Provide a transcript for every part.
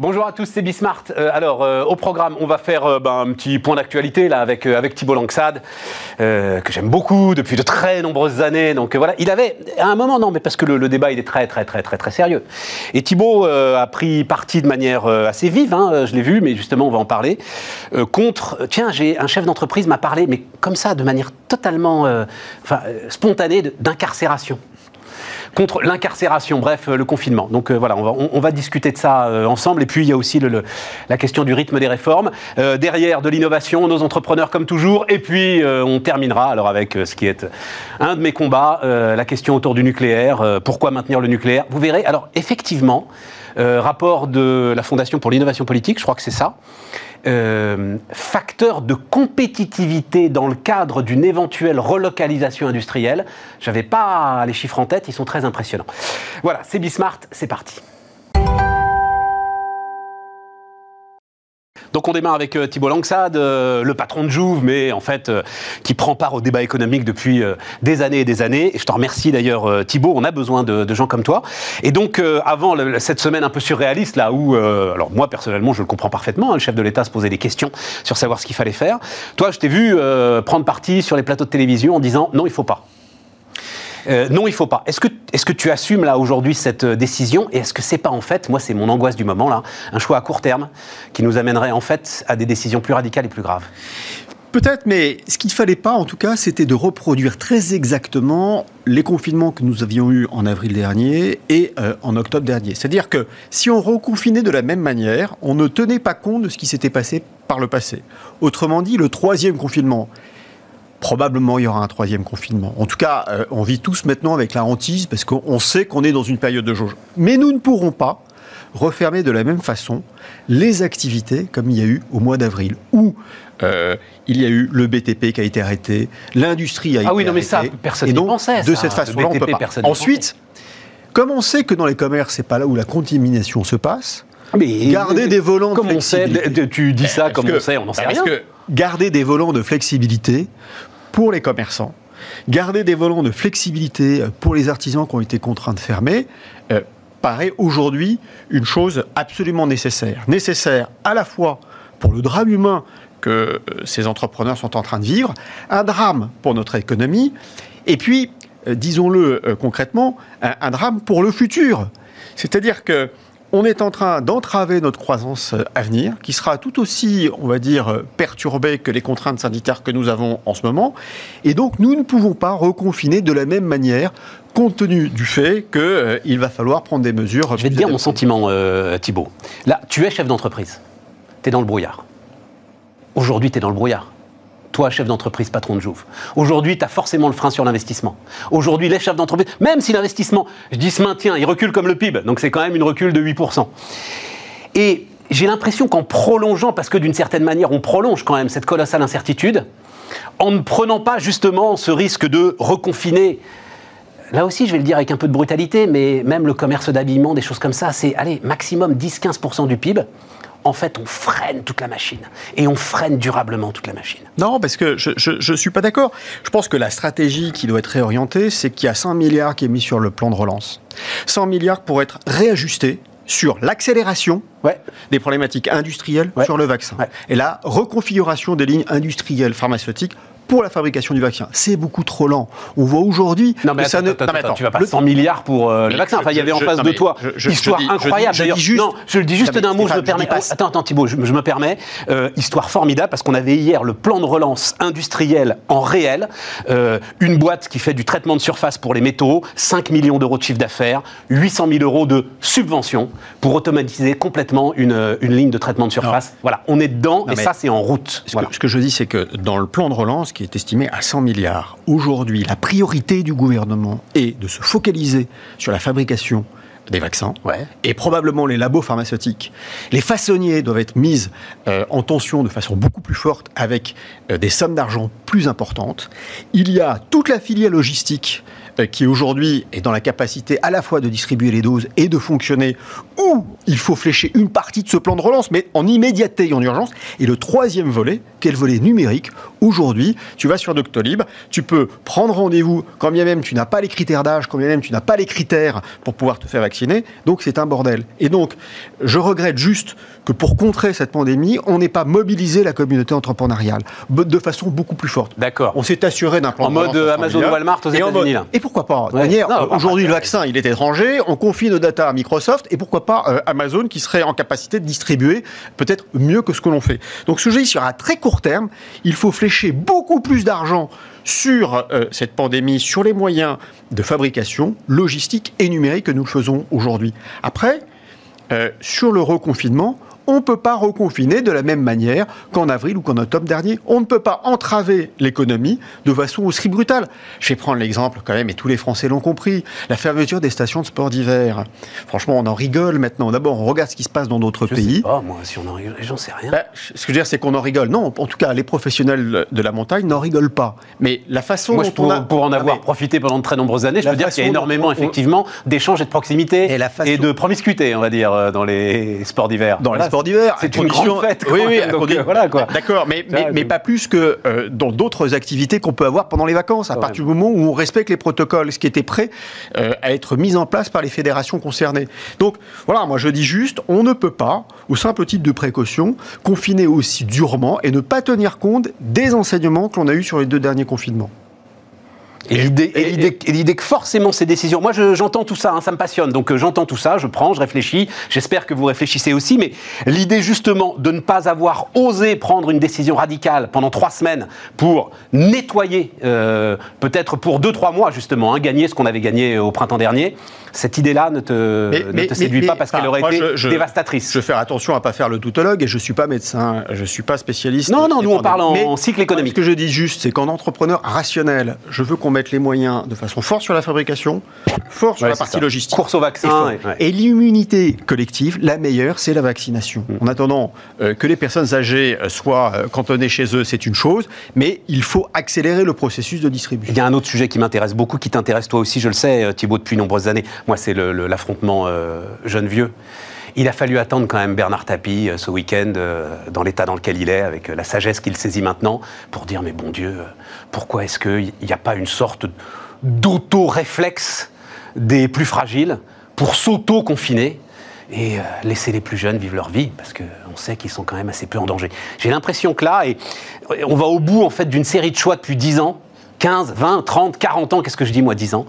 Bonjour à tous, c'est Bismart. Euh, alors, euh, au programme, on va faire euh, ben, un petit point d'actualité là avec, avec Thibault Langsad, que j'aime beaucoup depuis de très nombreuses années. Donc voilà, il avait, à un moment, non, mais parce que le, débat, il est très, très, très, très, très sérieux. Et Thibault a pris parti de manière assez vive, hein, je l'ai vu, mais justement, on va en parler, contre, tiens, j'ai un chef d'entreprise m'a parlé, mais comme ça, de manière totalement enfin, spontanée, d'incarcération contre l'incarcération, bref, euh, le confinement. Donc euh, voilà, on va, discuter de ça euh, ensemble. Et puis il y a aussi la question du rythme des réformes. derrière, de l'innovation, nos entrepreneurs comme toujours. Et puis on terminera alors avec ce qui est un de mes combats, la question autour du nucléaire. pourquoi maintenir le nucléaire? Vous verrez. Alors effectivement, rapport de la Fondation pour l'innovation politique, je crois que c'est ça. Euh, facteur de compétitivité dans le cadre d'une éventuelle relocalisation industrielle. Je n'avais pas les chiffres en tête, ils sont très impressionnants. Voilà, c'est Bismart, c'est parti. Donc on démarre avec euh, Thibault Langsad, euh, le patron de Jouve, mais en fait euh, qui prend part au débat économique depuis des années et des années. Et je te remercie d'ailleurs Thibault, on a besoin de, gens comme toi. Et donc avant cette semaine un peu surréaliste là où, alors moi personnellement je le comprends parfaitement, hein, le chef de l'État se posait des questions sur savoir ce qu'il fallait faire. Toi je t'ai vu prendre parti sur les plateaux de télévision en disant non il faut pas. Euh, non, il faut pas. Est-ce que, est que tu assumes là aujourd'hui cette euh, décision et est-ce que c'est pas en fait, moi c'est mon angoisse du moment là, un choix à court terme qui nous amènerait en fait à des décisions plus radicales et plus graves? Peut-être, mais ce qu'il ne fallait pas, en tout cas, c'était de reproduire très exactement les confinements que nous avions eus en avril dernier et euh, en octobre dernier. C'est-à-dire que si on reconfinait de la même manière, on ne tenait pas compte de ce qui s'était passé par le passé. Autrement dit, le troisième confinement, probablement il y aura un troisième confinement. En tout cas, euh, on vit tous maintenant avec la hantise parce qu'on sait qu'on est dans une période de jauge. Mais nous ne pourrons pas refermer de la même façon les activités comme il y a eu au mois d'avril, où euh, il y a eu le BTP qui a été arrêté, l'industrie a été arrêtée. Ah oui, non mais ça, personne n'y pensait. De cette façon-là, on peut pas. Ensuite, comme on sait que dans les commerces, c'est pas là où la contamination se passe, mais garder des volants de flexibilité. tu dis ça comme on sait, on n'en sait rien. Que garder des volants de flexibilité pour les commerçants, garder des volants de flexibilité pour les artisans qui ont été contraints de fermer, euh, paraît aujourd'hui une chose absolument nécessaire. Nécessaire à la fois pour le drame humain que euh, ces entrepreneurs sont en train de vivre, un drame pour notre économie, et puis, euh, disons-le concrètement, un, drame pour le futur. C'est-à-dire que on est en train d'entraver notre croissance euh, à venir, qui sera tout aussi, on va dire, euh, perturbée que les contraintes sanitaires que nous avons en ce moment. Et donc, nous ne pouvons pas reconfiner de la même manière, compte tenu du fait qu'il euh, va falloir prendre des mesures. Je vais te dire mon sentiment, Thibault. Là, tu es chef d'entreprise. Tu es dans le brouillard. Aujourd'hui, tu es dans le brouillard toi, chef d'entreprise, patron de Jouve. Aujourd'hui, tu as forcément le frein sur l'investissement. Aujourd'hui, les chefs d'entreprise, même si l'investissement, je dis, se maintient, il recule comme le PIB, donc c'est quand même une recul de 8%. Et j'ai l'impression qu'en prolongeant, parce que d'une certaine manière, on prolonge quand même cette colossale incertitude, en ne prenant pas justement ce risque de reconfiner là aussi, je vais le dire avec un peu de brutalité, mais même le commerce d'habillement, des choses comme ça, c'est, allez, maximum 10-15% du PIB en fait, on freine toute la machine. Et on freine durablement toute la machine. Non, parce que je ne suis pas d'accord. Je pense que la stratégie qui doit être réorientée, c'est qu'il y a 100 milliards qui est mis sur le plan de relance. 100 milliards pour être réajustés sur l'accélération des problématiques industrielles sur le vaccin. Et la reconfiguration des lignes industrielles pharmaceutiques pour la fabrication du vaccin. C'est beaucoup trop lent. On voit aujourd'hui non, mais ça ne... tu vas pas 100 milliards pour euh, le vaccin. Enfin, il y avait en face de toi histoire incroyable. Je, non, je le dis juste d'un mot. Je me permets. attends, attends, Thibault, je, me permets. Euh, histoire formidable parce qu'on avait hier le plan de relance industriel en réel. Euh, une boîte qui fait du traitement de surface pour les métaux, 5 millions d'euros de chiffre d'affaires, 800 000 euros de subvention pour automatiser complètement une, une ligne de traitement de surface. Voilà, on est dedans et ça, c'est en route. Ce, que, ce que je dis, c'est que dans le plan de relance, qui est estimé à 100 milliards. Aujourd'hui, la priorité du gouvernement est de se focaliser sur la fabrication des vaccins et probablement les labos pharmaceutiques. Les façonniers doivent être mis euh, en tension de façon beaucoup plus forte avec euh, des sommes d'argent plus importantes. Il y a toute la filière logistique euh, qui aujourd'hui est dans la capacité à la fois de distribuer les doses et de fonctionner, où il faut flécher une partie de ce plan de relance, mais en immédiateté et en urgence. Et le troisième volet, quel volet numérique. Aujourd'hui, tu vas sur Doctolib, tu peux prendre rendez-vous quand bien même tu n'as pas les critères d'âge, quand bien même tu n'as pas les critères pour pouvoir te faire vacciner. Donc c'est un bordel. Et donc, je regrette juste que pour contrer cette pandémie, on n'ait pas mobilisé la communauté entrepreneuriale de façon beaucoup plus forte. D'accord. On s'est assuré d'un plan en mode Amazon Walmart aux États-Unis. Et pourquoi pas? Aujourd'hui, le vaccin, il est étranger. On confie nos data à Microsoft. Et pourquoi pas euh, Amazon qui serait en capacité de distribuer peut-être mieux que ce que l'on fait. Donc, ce sur un très court terme, il faut flécher beaucoup plus d'argent sur euh, cette pandémie, sur les moyens de fabrication, logistique et numérique que nous le faisons aujourd'hui. Après, euh, sur le reconfinement, on ne peut pas reconfiner de la même manière qu'en avril ou qu'en octobre dernier. On ne peut pas entraver l'économie de façon aussi brutale. Je vais prendre l'exemple quand même, et tous les Français l'ont compris, la fermeture des stations de sport d'hiver. Franchement, on en rigole maintenant. D'abord, on regarde ce qui se passe dans d'autres pays. Sais pas, moi, si on en rigole, j'en sais rien. Bah, ce que je veux dire, c'est qu'on en rigole. Non, en tout cas, les professionnels de la montagne n'en rigolent pas. Mais la façon moi, dont pour, on a... pour en avoir profité pendant de très nombreuses années, je peux dire qu'il y a énormément, effectivement, d'échanges et de proximité et, de promiscuité, on va dire, euh, dans les sports d'hiver. Dans les sports d'hiver. C'est une grande fête. Oui, oui, euh, voilà quoi. D'accord, mais, mais, pas plus que euh, dans d'autres activités qu'on peut avoir pendant les vacances, à partir du moment où on respecte les protocoles, ce qui était prêt euh, à être mis en place par les fédérations concernées. Donc voilà, moi je dis juste, on ne peut pas, au simple titre de précaution, confiner aussi durement et ne pas tenir compte des enseignements que l'on a eus sur les deux derniers confinements. Et l'idée que forcément ces décisions, moi j'entends tout ça, hein, ça me passionne, donc euh, j'entends tout ça, je prends, je réfléchis, j'espère que vous réfléchissez aussi, mais l'idée justement de ne pas avoir osé prendre une décision radicale pendant trois semaines pour nettoyer, euh, peut-être pour deux, trois mois justement, hein, gagner ce qu'on avait gagné au printemps dernier, cette idée-là ne te, séduit pas parce qu'elle aurait été dévastatrice. Je veux faire attention à ne pas faire le toutologue et je ne suis pas médecin, je ne suis pas spécialiste. Non, non, nous on parle en, cycle économique. Ce que je dis juste, c'est qu'en entrepreneur rationnel, je veux qu'on mette les moyens de façon forte sur la fabrication, fort sur la partie logistique. Course au vaccin. Et, l'immunité collective, la meilleure, c'est la vaccination. Mm. En attendant euh, que les personnes âgées euh, soient euh, cantonnées chez eux, c'est une chose, mais il faut accélérer le processus de distribution. Il y a un autre sujet qui m'intéresse beaucoup, qui t'intéresse toi aussi, je le sais, Thibault, depuis nombreuses années. Moi, c'est l'affrontement jeune-vieux. Il a fallu attendre quand même Bernard Tapie ce week-end, dans l'état dans lequel il est, avec la sagesse qu'il saisit maintenant, pour dire mais bon Dieu, pourquoi est-ce qu'il n'y a pas une sorte d'auto-réflexe des plus fragiles pour s'auto-confiner et euh, laisser les plus jeunes vivre leur vie, parce qu'on sait qu'ils sont quand même assez peu en danger. J'ai l'impression que là, on va au bout en fait d'une série de choix depuis 10 ans, 15, 20, 30, 40 ans, qu'est-ce que je dis moi, 10 ans,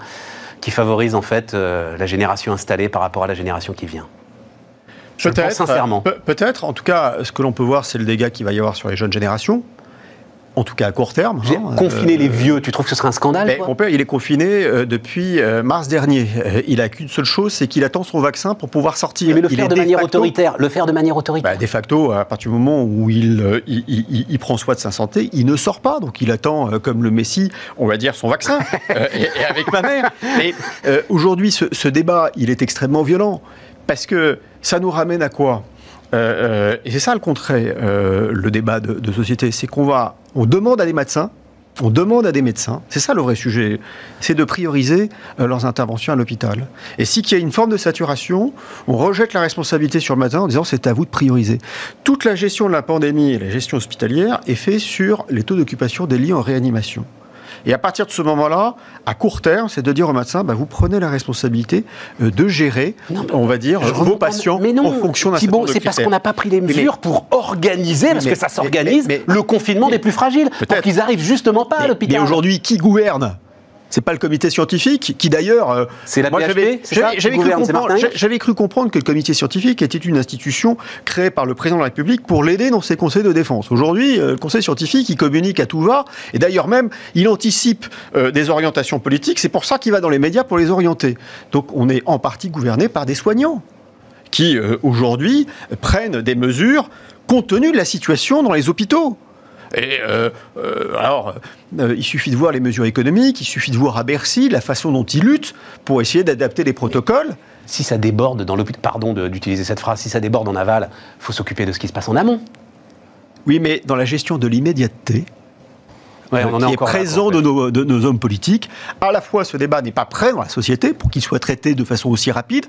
qui favorisent en fait euh, la génération installée par rapport à la génération qui vient. Je pense sincèrement. Peut-être, en tout cas, ce que l'on peut voir, c'est le dégât qu'il va y avoir sur les jeunes générations en tout cas à court terme. Hein, confiner les euh, vieux, tu trouves que ce serait un scandale Mon père, il est confiné euh, depuis euh, mars dernier. il a qu'une seule chose, c'est qu'il attend son vaccin pour pouvoir sortir. Mais le faire de manière autoritaire, le faire de manière autoritaire. De facto, à partir du moment où il, il, prend soin de sa santé, il ne sort pas. Donc il attend, comme le Messie, on va dire son vaccin, et, avec ma mère. Mais aujourd'hui, ce, ce débat, il est extrêmement violent parce que ça nous ramène à quoi? Euh, et c'est ça le contraire, euh, le débat de, société, c'est qu'on va, on demande à des médecins, on demande à des médecins, c'est ça le vrai sujet, c'est de prioriser euh, leurs interventions à l'hôpital. Et si qu'il y a une forme de saturation, on rejette la responsabilité sur le médecin en disant c'est à vous de prioriser. Toute la gestion de la pandémie et la gestion hospitalière est faite sur les taux d'occupation des lits en réanimation. Et à partir de ce moment-là, à court terme, c'est de dire au médecin, bah, vous prenez la responsabilité euh, de gérer, on va dire, vos patients mais non, en fonction d'un C'est parce qu'on n'a pas pris les mesures pour organiser, parce que ça s'organise, le confinement des plus fragiles, pour qu'ils arrivent justement pas à l'hôpital. Mais aujourd'hui, qui gouverne? C'est pas le comité scientifique qui d'ailleurs. Euh, c'est la J'avais cru, comprendre que le comité scientifique était une institution créée par le président de la République pour l'aider dans ses conseils de défense. Aujourd'hui, euh, le conseil scientifique, il communique à tout va et d'ailleurs même, il anticipe euh, des orientations politiques. C'est pour ça qu'il va dans les médias pour les orienter. Donc on est en partie gouverné par des soignants qui aujourd'hui prennent des mesures compte tenu de la situation dans les hôpitaux. Et euh, euh, alors, euh, il suffit de voir les mesures économiques, il suffit de voir à Bercy la façon dont ils luttent pour essayer d'adapter les protocoles. Si ça déborde dans l'hôpital, pardon d'utiliser cette phrase, si ça déborde en aval, il faut s'occuper de ce qui se passe en amont. Oui, mais dans la gestion de l'immédiateté, Ouais, on en qui est est encore là, présent de, nos, de nos hommes politiques. À la fois, ce débat n'est pas prêt dans la société pour qu'il soit traité de façon aussi rapide.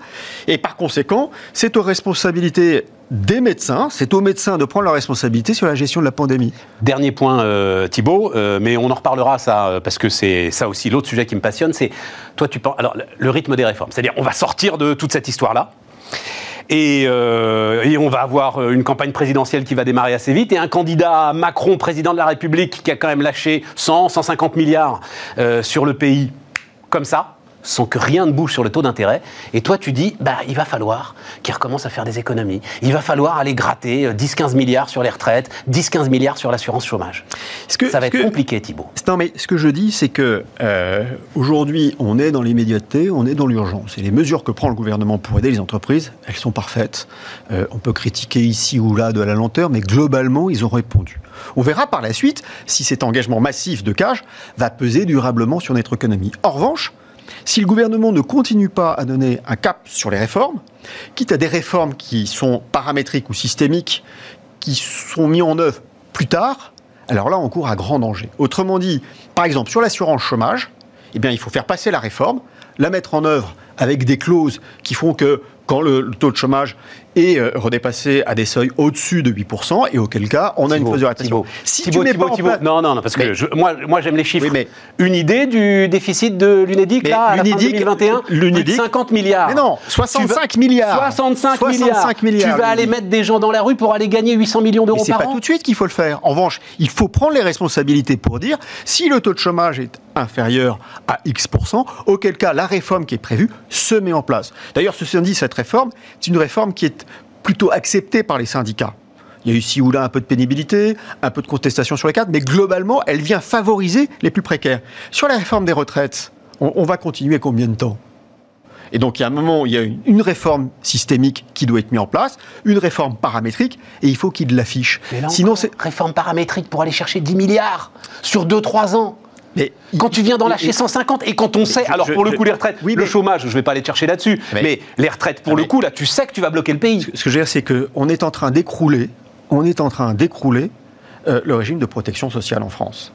Et par conséquent, c'est aux responsabilités des médecins, c'est aux médecins de prendre leurs responsabilités sur la gestion de la pandémie. Dernier point, euh, Thibault, euh, mais on en reparlera ça euh, parce que c'est ça aussi l'autre sujet qui me passionne. C'est toi, tu penses alors le- le rythme des réformes, c'est-à-dire on va sortir de toute cette histoire-là. Et, euh, et on va avoir euh, une campagne présidentielle qui va démarrer assez vite et un candidat Macron, président de la République, qui a quand même lâché 100, 150 milliards euh, sur le pays, comme ça, sans que rien ne bouge sur le taux d'intérêt. Et toi, tu dis, bah, il va falloir qu'il recommence à faire des économies. Il va falloir aller gratter euh, 10-15 milliards sur les retraites, 10-15 milliards sur l'assurance chômage. Que- ça va être que- compliqué, Thibault. Non, mais ce que je dis, c'est que euh, aujourd'hui, on est dans l'immédiateté, on est dans l'urgence. Et les mesures que prend le gouvernement pour aider les entreprises, elles sont parfaites. Euh, on peut critiquer ici ou là de la lenteur, mais globalement, ils ont répondu. On verra par la suite si cet engagement massif de cash va peser durablement sur notre économie. En revanche, si le gouvernement ne continue pas à donner un cap sur les réformes, quitte à des réformes qui sont paramétriques ou systémiques, qui sont mis en œuvre plus tard, alors là, on court à grand danger. Autrement dit, par exemple, sur l'assurance chômage, eh il faut faire passer la réforme, la mettre en œuvre avec des clauses qui font que quand le taux de chômage est euh, redépassé à des seuils au-dessus de 8%, et auquel cas, on a une mesure d'attention. Thibault, Si Thibault, tu mets pas en Thibault. place- Non, non, non, parce que je- moi, moi j'aime les chiffres. Oui, mais- Une idée du déficit de l'UNEDIC, là, à la fin l'UNEDIC, 2021 Plus de l'UNEDIC 50 milliards. Mais non, Tu 65 vas- milliards. 65, 65 milliards, Tu vas aller mettre des gens dans la rue pour aller gagner 800 millions d'euros c'est par pas an tout de suite qu'il faut le faire. En revanche, il faut prendre les responsabilités pour dire si le taux de chômage est inférieur à X%, auquel cas la réforme qui est prévue se met en place. D'ailleurs, ceci dit, cette réforme, c'est une réforme qui est plutôt acceptée par les syndicats. Il y a ici ou là un peu de pénibilité, un peu de contestation sur les cadres, mais globalement, elle vient favoriser les plus précaires. Sur la réforme des retraites, on, on va continuer combien de temps? Et donc, il y a un moment où il y a une, réforme systémique qui doit être mise en place, une réforme paramétrique, et il faut qu'il l'affiche. Sinon, c'est. réforme paramétrique pour aller chercher 10 milliards sur 2-3 ans. Mais Quand tu viens d'en lâcher et- 150 et quand on sait, je- alors je- pour le je- coup les retraites, Oui, le mais- chômage, je vais pas aller te chercher là-dessus, mais, Mais- les retraites pour le coup là, tu sais que tu vas bloquer le pays. Ce que je veux dire, c'est qu'on est en train d'écrouler, on est en train d'écrouler euh, le régime de protection sociale en France.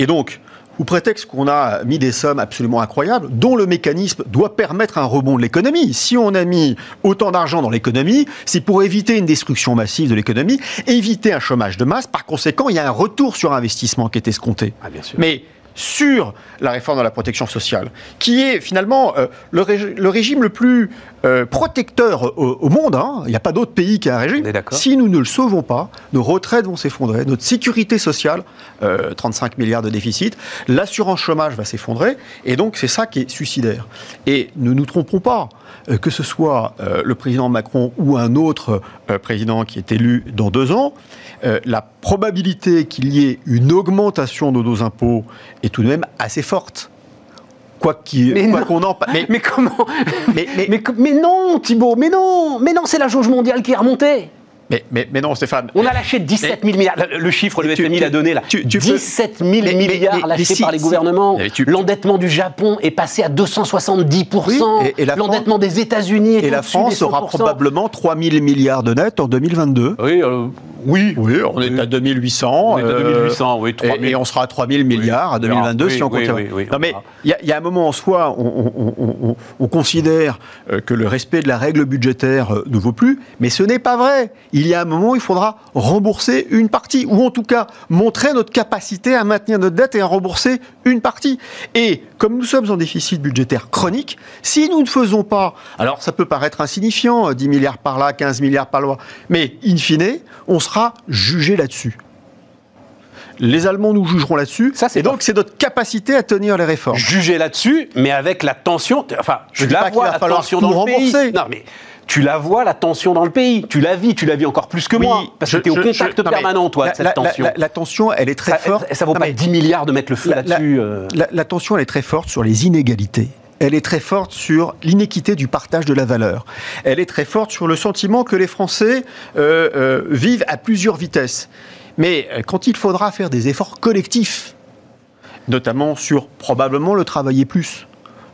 Et donc, au prétexte qu'on a mis des sommes absolument incroyables, dont le mécanisme doit permettre un rebond de l'économie. Si on a mis autant d'argent dans l'économie, c'est pour éviter une destruction massive de l'économie, éviter un chômage de masse. Par conséquent, il y a un retour sur investissement qui est escompté. Ah, bien sûr. Mais sur la réforme de la protection sociale, qui est finalement euh, le, rég- le régime le plus euh, protecteur au, au monde. hein. Il n'y a pas d'autre pays qui a un régime. Si nous ne le sauvons pas, nos retraites vont s'effondrer, notre sécurité sociale, euh, 35 milliards de déficit, l'assurance chômage va s'effondrer, et donc c'est ça qui est suicidaire. Et ne nous trompons pas, euh, que ce soit euh, le président Macron ou un autre euh, président qui est élu dans deux ans, euh, la probabilité qu'il y ait une augmentation de nos impôts est tout de même assez forte. Quoi qu'on en pa- mais, Mais comment mais, mais, mais, mais non, Thibault, mais non, mais non, c'est la jauge mondiale qui est remontée. mais, mais- mais non, Stéphane. On a lâché 17 000 milliards. Le, le chiffre, le Tu- FMI l'a donné là. tu- tu peux- 17 000 Mais- mais- milliards mais- lâchés si- par les si- gouvernements. L'endettement du Japon est passé à 270 Oui, L'endettement des États-Unis est Et la France aura 100%. probablement 3 000 milliards de net en 2022. Oui, euh, oui. Oui, on est à 2800. On est à euh, 2800, oui, 3 000. Et, et on sera à 3 000 milliards à Oui, 2022 oui, si on continue. oui, oui, non on mais il y, a- il y a un moment en soi, on, on- on- on- on considère euh, que le respect de la règle budgétaire euh, ne vaut plus, mais ce n'est pas vrai. Il y a un moment où il faudra rembourser une partie, ou en tout cas montrer notre capacité à maintenir notre dette et à rembourser une partie. Et comme nous sommes en déficit budgétaire chronique, si nous ne faisons pas, alors ça peut paraître insignifiant, euh, 10 milliards par là, 15 milliards par là, mais in fine, on sera jugé là-dessus. Les Allemands nous jugeront là-dessus. Ça, c'est et donc, c'est notre capacité à tenir les réformes. Juger là-dessus, mais avec la tension. Enfin, Je la vois la tension dans le pays. Non, mais tu la vois la tension dans le pays. Tu la vis, tu la vis encore plus que Oui, moi, parce que tu es au contact je- permanent, toi, la, de cette la- tension. la- la tension, elle est très ça, forte. ça vaut Non, pas mais 10 milliards de mettre le feu là-dessus. euh. La, la tension, elle est très forte sur les inégalités. Elle est très forte sur l'inéquité du partage de la valeur. Elle est très forte sur le sentiment que les Français euh, euh, vivent à plusieurs vitesses. Mais euh, quand il faudra faire des efforts collectifs, notamment sur probablement le travailler plus,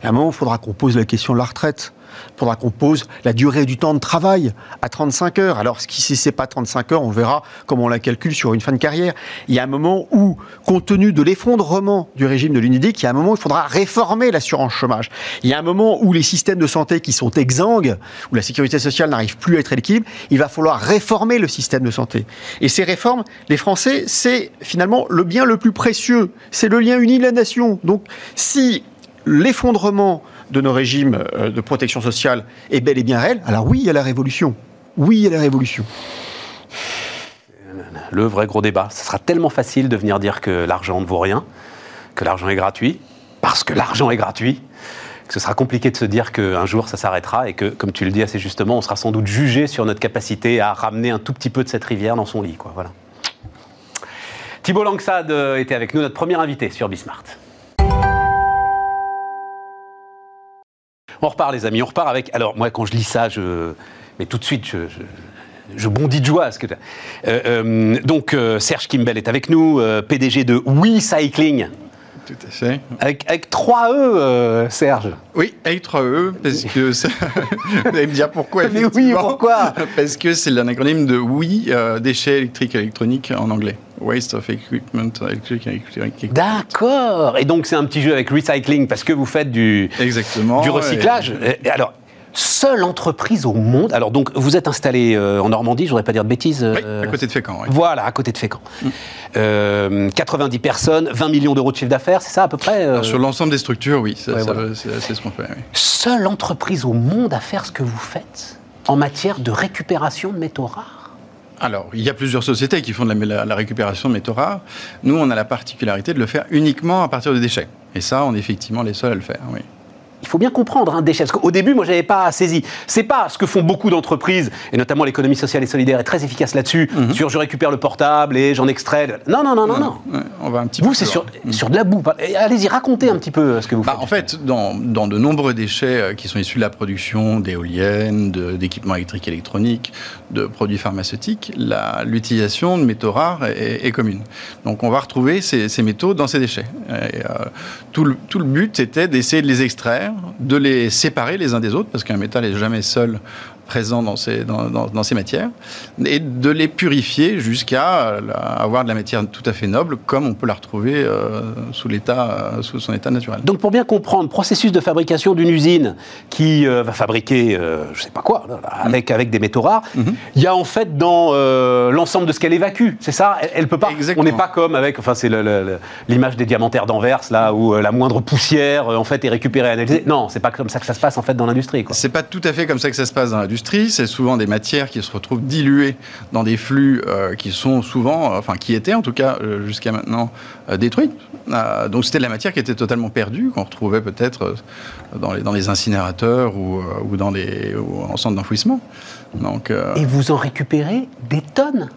à un moment, il faudra qu'on pose la question de la retraite. Il faudra qu'on pose la durée du temps de travail à 35 heures. Alors, si ce n'est pas 35 heures, on verra comment on la calcule sur une fin de carrière. Il y a un moment où, compte tenu de l'effondrement du régime de l'UNIDIC, il y a un moment où il faudra réformer l'assurance chômage. Il y a un moment où les systèmes de santé qui sont exsangues, où la sécurité sociale n'arrive plus à être à l'équilibre, il va falloir réformer le système de santé. Et ces réformes, les Français, c'est finalement le bien le plus précieux. C'est le lien uni de la nation. Donc, si l'effondrement de nos régimes euh, de protection sociale est bel et bien réel, alors oui, il y a la révolution. Oui, il y a la révolution. Le vrai gros débat. Ce sera tellement facile de venir dire que l'argent ne vaut rien, que l'argent est gratuit, parce que l'argent est gratuit, que ce sera compliqué de se dire qu'un jour ça s'arrêtera et que, comme tu le dis assez justement, on sera sans doute jugé sur notre capacité à ramener un tout petit peu de cette rivière dans son lit. Voilà. Thibault Langsad euh, était avec nous, notre premier invité sur Bismart. On repart, les amis. On repart avec. Alors, moi, quand je lis ça, je. Mais tout de suite, je, bondis de joie. que... Euh, euh, donc, euh, Serge Kimbel est avec nous, PDG de We Cycling. Tout à fait. Avec, 3 E, Serge. Oui, avec 3 E, parce que. Vous allez me dire pourquoi. Mais oui, pourquoi Parce que c'est l'acronyme de Oui, déchets électriques et électroniques en anglais. Waste of Equipment Electric D'accord. Et donc c'est un petit jeu avec recycling parce que vous faites du, Exactement, du recyclage. Alors, seule entreprise au monde. Alors donc vous êtes installé euh, en Normandie, je voudrais pas dire de bêtises. Oui, à côté de Fécamp. Voilà, à côté de Fécamp. 90 mm. euh, personnes, 20 millions d'euros de chiffre d'affaires, c'est ça à peu près euh Sur l'ensemble des structures, oui, c'est ce qu'on fait. Seule entreprise au monde à faire ce que vous faites en matière de récupération de métaux rares alors, il y a plusieurs sociétés qui font de la, récupération de métaux rares. Nous, on a la particularité de le faire uniquement à partir de déchets. Et ça, on est effectivement les seuls à le faire, oui il faut bien comprendre un déchet. Parce qu'au début, moi, j'avais pas saisi. C'est pas ce que font beaucoup d'entreprises, et notamment l'économie sociale et solidaire est très efficace là-dessus, mhm. sur je récupère le portable et j'en extrais. Non, non, non, non, non. on va un petit Vous, c'est sur, sur de la boue. Allez-y, racontez un petit peu euh, ce que vous bah, faites. En fait, dans, dans, de nombreux déchets euh, qui sont issus de la production d'éoliennes, d'équipements électriques et électroniques, de produits pharmaceutiques, l'utilisation de métaux rares est, commune. Donc, on va retrouver ces, ces métaux dans ces déchets. Et, euh, tout, le, tout le but était d'essayer de les extraire de les séparer les uns des autres, parce qu'un métal n'est jamais seul présent dans ces, dans, ces matières, et de les purifier jusqu'à avoir de la matière tout à fait noble, comme on peut la retrouver euh, sous, l'état, euh, sous son état naturel. Donc pour bien comprendre, processus de fabrication d'une usine qui euh, va fabriquer, je ne sais pas quoi, avec, avec des métaux rares, mhm. il y a en fait dans l'ensemble de ce qu'elle évacue, c'est ça? Elle, peut pas, On n'est pas comme avec, enfin c'est l'image des diamantaires d'Anvers, là où la moindre poussière en fait est récupérée et analysée. Non, c'est pas comme ça que ça se passe en fait dans l'industrie. C'est pas tout à fait comme ça que ça se passe dans l'industrie c'est souvent des matières qui se retrouvent diluées dans des flux euh, qui sont souvent, enfin qui étaient en tout cas euh, jusqu'à maintenant euh, détruites. donc c'était de la matière qui était totalement perdue, qu'on retrouvait peut-être dans les, dans les incinérateurs ou, ou dans les en centre d'enfouissement. Donc, Et vous en récupérez des tonnes?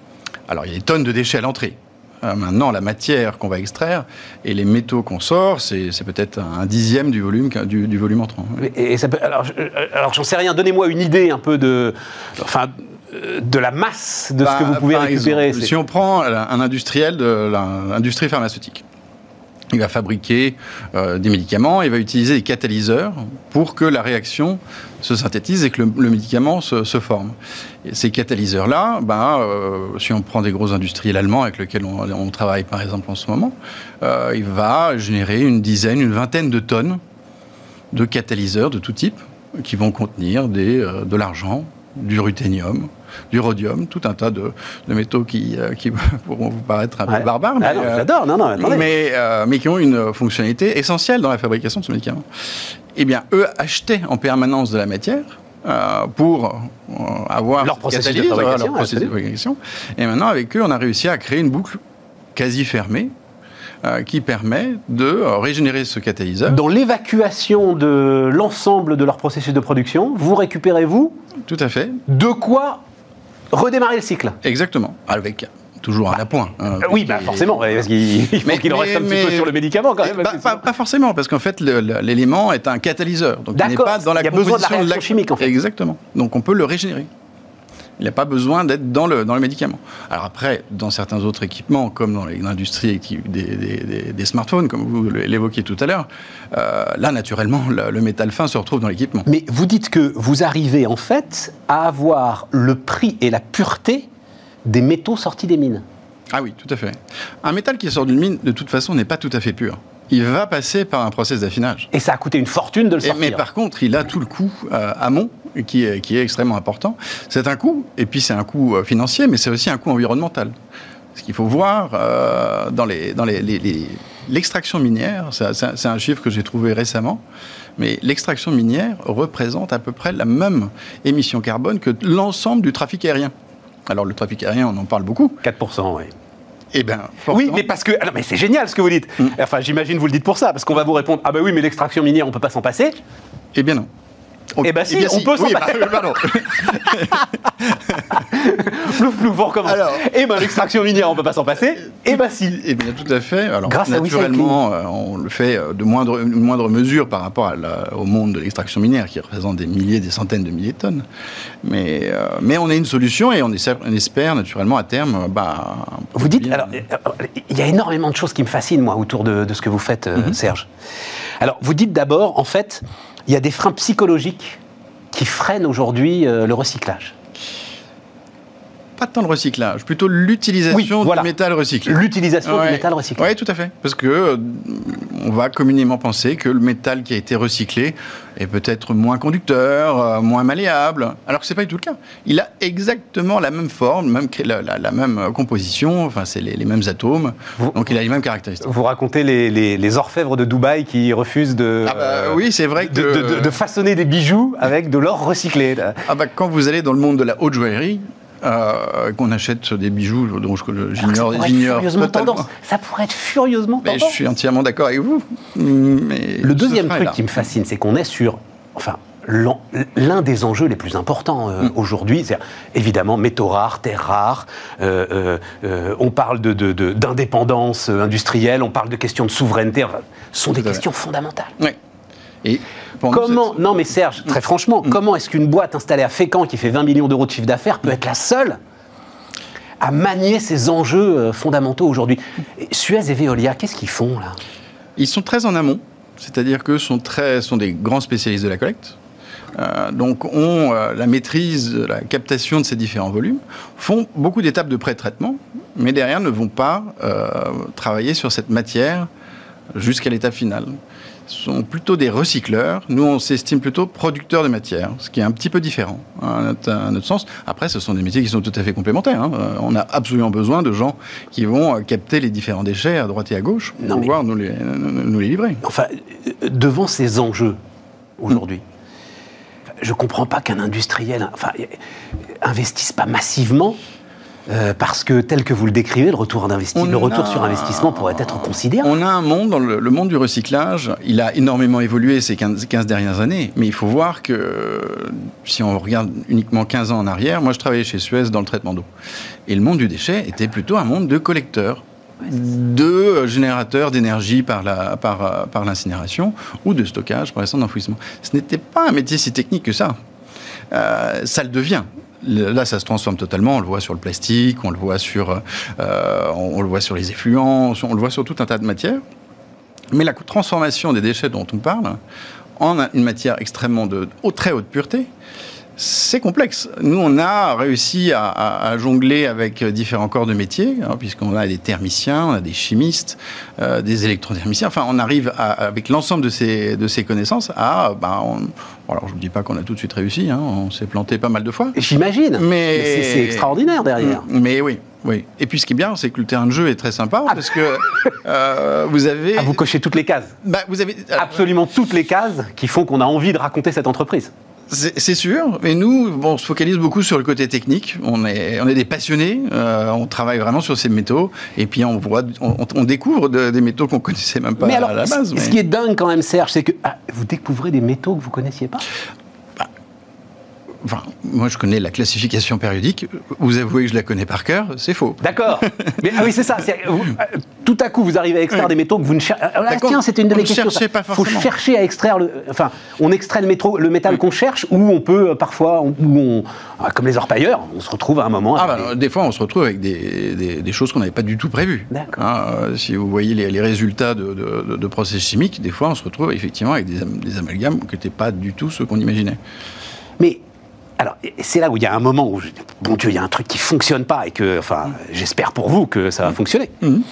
Alors, il y a des tonnes de déchets à l'entrée. Euh, maintenant, la matière qu'on va extraire et les métaux qu'on sort, c'est peut-être un dixième du volume, du, du volume entrant. Et, ça alors, euh, alors j'en sais rien. Donnez-moi une idée un peu de, enfin, de la masse de ce que bah, vous pouvez récupérer. si on prend un industriel de l'industrie pharmaceutique, il va fabriquer euh, des médicaments, il va utiliser des catalyseurs pour que la réaction se synthétise et que le, médicament se, forme. Ces catalyseurs-là, ben, euh, si on prend des gros industriels allemands avec lesquels on, travaille par exemple en ce moment, euh, il va générer une dizaine, une vingtaine de tonnes de catalyseurs de tout type qui vont contenir de l'argent, du ruthénium, du rhodium, tout un tas de, métaux qui, euh, qui pourront vous paraître un peu barbares. Mais, ah euh, j'adore, non, non, mais, euh, mais, qui ont une fonctionnalité essentielle dans la fabrication de ce médicament. Eh bien, eux achetaient en permanence de la matière pour avoir leur processus, de fabrication, leur processus de fabrication. Et maintenant, avec eux, on a réussi à créer une boucle quasi fermée qui permet de régénérer ce catalyseur. Dans l'évacuation de l'ensemble de leur processus de production, vous récupérez, vous Tout à fait. De quoi redémarrer le cycle. Exactement, avec toujours un appoint. Hein, oui, bah, forcément, parce qu'il faut qu'il reste un petit peu sur le médicament quand même. pas, forcément, parce qu'en fait, l'élément est un catalyseur. Donc il n'est pas dans la besoin de la réaction chimique en fait. Exactement. Donc on peut le régénérer. Il n'a pas besoin d'être dans le, dans le médicament. Alors après, dans certains autres équipements, comme dans l'industrie des, des, des, smartphones, comme vous l'évoquiez tout à l'heure, euh, là, naturellement, le, le, métal fin se retrouve dans l'équipement. Mais vous dites que vous arrivez en fait à avoir le prix et la pureté des métaux sortis des mines. Ah oui, tout à fait. Un métal qui sort d'une mine, de toute façon, n'est pas tout à fait pur il va passer par un process d'affinage. Et ça a coûté une fortune de le sortir. mais par contre, il a tout le coût euh, amont qui est, qui est extrêmement important. C'est un coût, et puis c'est un coût euh, financier, mais c'est aussi un coût environnemental. Ce qu'il faut voir euh, dans les, dans les, l'extraction minière, c'est un chiffre que j'ai trouvé récemment, mais l'extraction minière représente à peu près la même émission carbone que l'ensemble du trafic aérien. Alors le trafic aérien, on en parle beaucoup. 4%, oui. Eh bien, oui, mais parce que. Alors, mais c'est génial ce que vous dites. Mm. Enfin, j'imagine vous le dites pour ça, parce qu'on va vous répondre Ah, ben oui, mais l'extraction minière, on peut pas s'en passer. Eh bien, non. Eh bien, si, on peut s'en oui, passer. Bah, pardon. flou, flou, vous recommencez. eh bien, l'extraction minière, on peut pas s'en passer. Eh bien, si. Eh bien, tout à fait. Alors, Grâce naturellement, euh, on le fait euh, de moindre, une moindre mesure par rapport au monde de l'extraction minière, qui représente des milliers, des centaines de milliers de tonnes. Mais, euh, mais on a une solution et on, espère, naturellement, à terme, bah, vous dites, alors, il y a énormément de choses qui me fascinent, moi, autour de, ce que vous faites, euh, mhm. Serge. Alors, vous dites d'abord, en fait, il y a des freins psychologiques qui freinent aujourd'hui euh, le recyclage pas tant le recyclage, plutôt l'utilisation du métal recyclé. L'utilisation du métal recyclé. Oui, tout à fait. Parce que euh, on va communément penser que le métal qui a été recyclé est peut-être moins conducteur, euh, moins malléable, alors que c'est pas du tout le cas. Il a exactement la même forme, même, la, même composition, enfin c'est les, mêmes atomes, donc il a les mêmes caractéristiques. Vous racontez les, orfèvres de Dubaï qui refusent de, ah bah, oui, c'est vrai de, de, façonner des bijoux avec de l'or recyclé. Ah bah, quand vous allez dans le monde de la haute joaillerie, euh, qu'on achète des bijoux dont j'ignore totalement. Ça pourrait être furieusement tendance. je suis entièrement d'accord avec vous. Mais le deuxième truc qui me fascine, c'est qu'on est sur, enfin, l'un des enjeux les plus importants euh, mm. aujourd'hui, c'est évidemment métaux rares, terres rares, euh, on parle d'indépendance de, industrielle, on parle de questions de souveraineté, ce sont des questions fondamentales. Oui. Et comment, non mais Serge, très mm. franchement, mm. comment est-ce qu'une boîte installée à Fécamp qui fait 20 millions d'euros de chiffre d'affaires peut être la seule à manier ces enjeux euh, fondamentaux aujourd'hui Suez et Veolia, qu'est-ce qu'ils font là? Ils sont très en amont, c'est-à-dire que sont, très, sont des grands spécialistes de la collecte. Euh, donc ont euh, la maîtrise de la captation de ces différents volumes, font beaucoup d'étapes de pré-traitement, mais derrière ne vont pas travailler sur cette matière jusqu'à l'étape finale sont plutôt des recycleurs. Nous, on s'estime plutôt producteurs de matière, ce qui est un petit peu différent hein, à notre, sens. Après, ce sont des métiers qui sont tout à fait complémentaires. Hein. Euh, on a absolument besoin de gens qui vont euh, capter les différents déchets à droite et à gauche pour pouvoir nous les, nous les livrer. Enfin, euh, devant ces enjeux aujourd'hui, je ne comprends pas qu'un industriel enfin, investisse pas massivement euh, parce que tel que vous le décrivez, le retour, le retour sur investissement pourrait être considérable. On a un monde, dans le, monde du recyclage, il a énormément évolué ces 15, 15, dernières années, mais il faut voir que si on regarde uniquement 15 ans en arrière, moi je travaillais chez Suez dans le traitement d'eau. Et le monde du déchet était plutôt un monde de collecteurs de générateurs d'énergie par, la, par, par l'incinération ou de stockage par les centres d'enfouissement. Ce n'était pas un métier si technique que ça. Euh, ça le devient. Là, ça se transforme totalement. On le voit sur le plastique, on le voit sur, euh, on, le voit sur les effluents, on le voit sur tout un tas de matières. Mais la transformation des déchets dont on parle en une matière extrêmement de très haute pureté, c'est complexe. Nous, on a réussi à, jongler avec différents corps de métier, hein, puisqu'on a des thermiciens, on a des chimistes, euh, des électrothermiciens. Enfin, on arrive avec l'ensemble de ces, de ces connaissances à. Ben, alors, je ne dis pas qu'on a tout de suite réussi, hein, on s'est planté pas mal de fois. J'imagine. Mais, c'est extraordinaire derrière. Mais oui. Oui. Et puis ce qui est bien, c'est que le terrain de jeu est très sympa ah. parce que euh, vous avez. Ah, vous cochez toutes les cases. Bah, vous avez absolument toutes les cases qui font qu'on a envie de raconter cette entreprise. C'est sûr, mais nous, bon, on se focalise beaucoup sur le côté technique. On est, on est des passionnés, euh, on travaille vraiment sur ces métaux, et puis on, voit, on, découvre des métaux qu'on connaissait même pas à la base. Ce qui est dingue quand même, Serge, c'est que ah, vous découvrez des métaux que vous connaissiez pas? Enfin, moi, je connais la classification périodique. Vous avouez que je la connais par cœur, c'est faux. D'accord. Mais ah oui, c'est ça. vous- euh, tout à coup, vous arrivez à extraire Oui. des métaux que vous ne cherchez. D'accord. tiens, c'était une de mes questions. pas faut chercher à extraire le. Enfin, on extrait le, métro, le métal qu'on cherche, ou on peut euh, parfois, on, ah, comme les orpailleurs, on se retrouve à un moment. Ah, bah, des- des fois, on se retrouve avec des, des- des choses qu'on n'avait pas du tout prévues. D'accord. Hein, euh, si vous voyez les, les résultats de, de- process chimiques, des fois, on se retrouve effectivement avec des, des amalgames qui n'étaient pas du tout ceux qu'on imaginait. Mais alors, c'est là où il y a un moment où, bon Dieu, il y a un truc qui fonctionne pas et que, enfin, j'espère pour vous que ça va fonctionner. Mhm.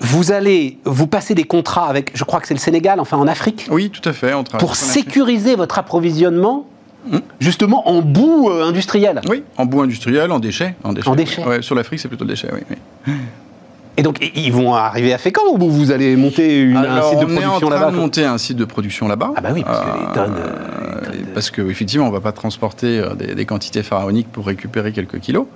Vous allez vous passer des contrats avec, je crois que c'est le Sénégal, enfin en Afrique, Oui, tout à fait. On pour sécuriser votre approvisionnement, justement en bout euh, industriel. Oui, en bout industriel, en déchets. En déchets, En déchets. Ouais, sur l'Afrique, c'est plutôt déchets, oui. oui. Et donc, ils vont arriver à Fécamp ou vous allez monter une, un Alors, site de on est en production train là-bas de monter un site de production là-bas. Ah bah oui, parce que les tonnes, euh, les tonnes Parce qu'effectivement, on ne va pas transporter euh, des, quantités pharaoniques pour récupérer quelques kilos.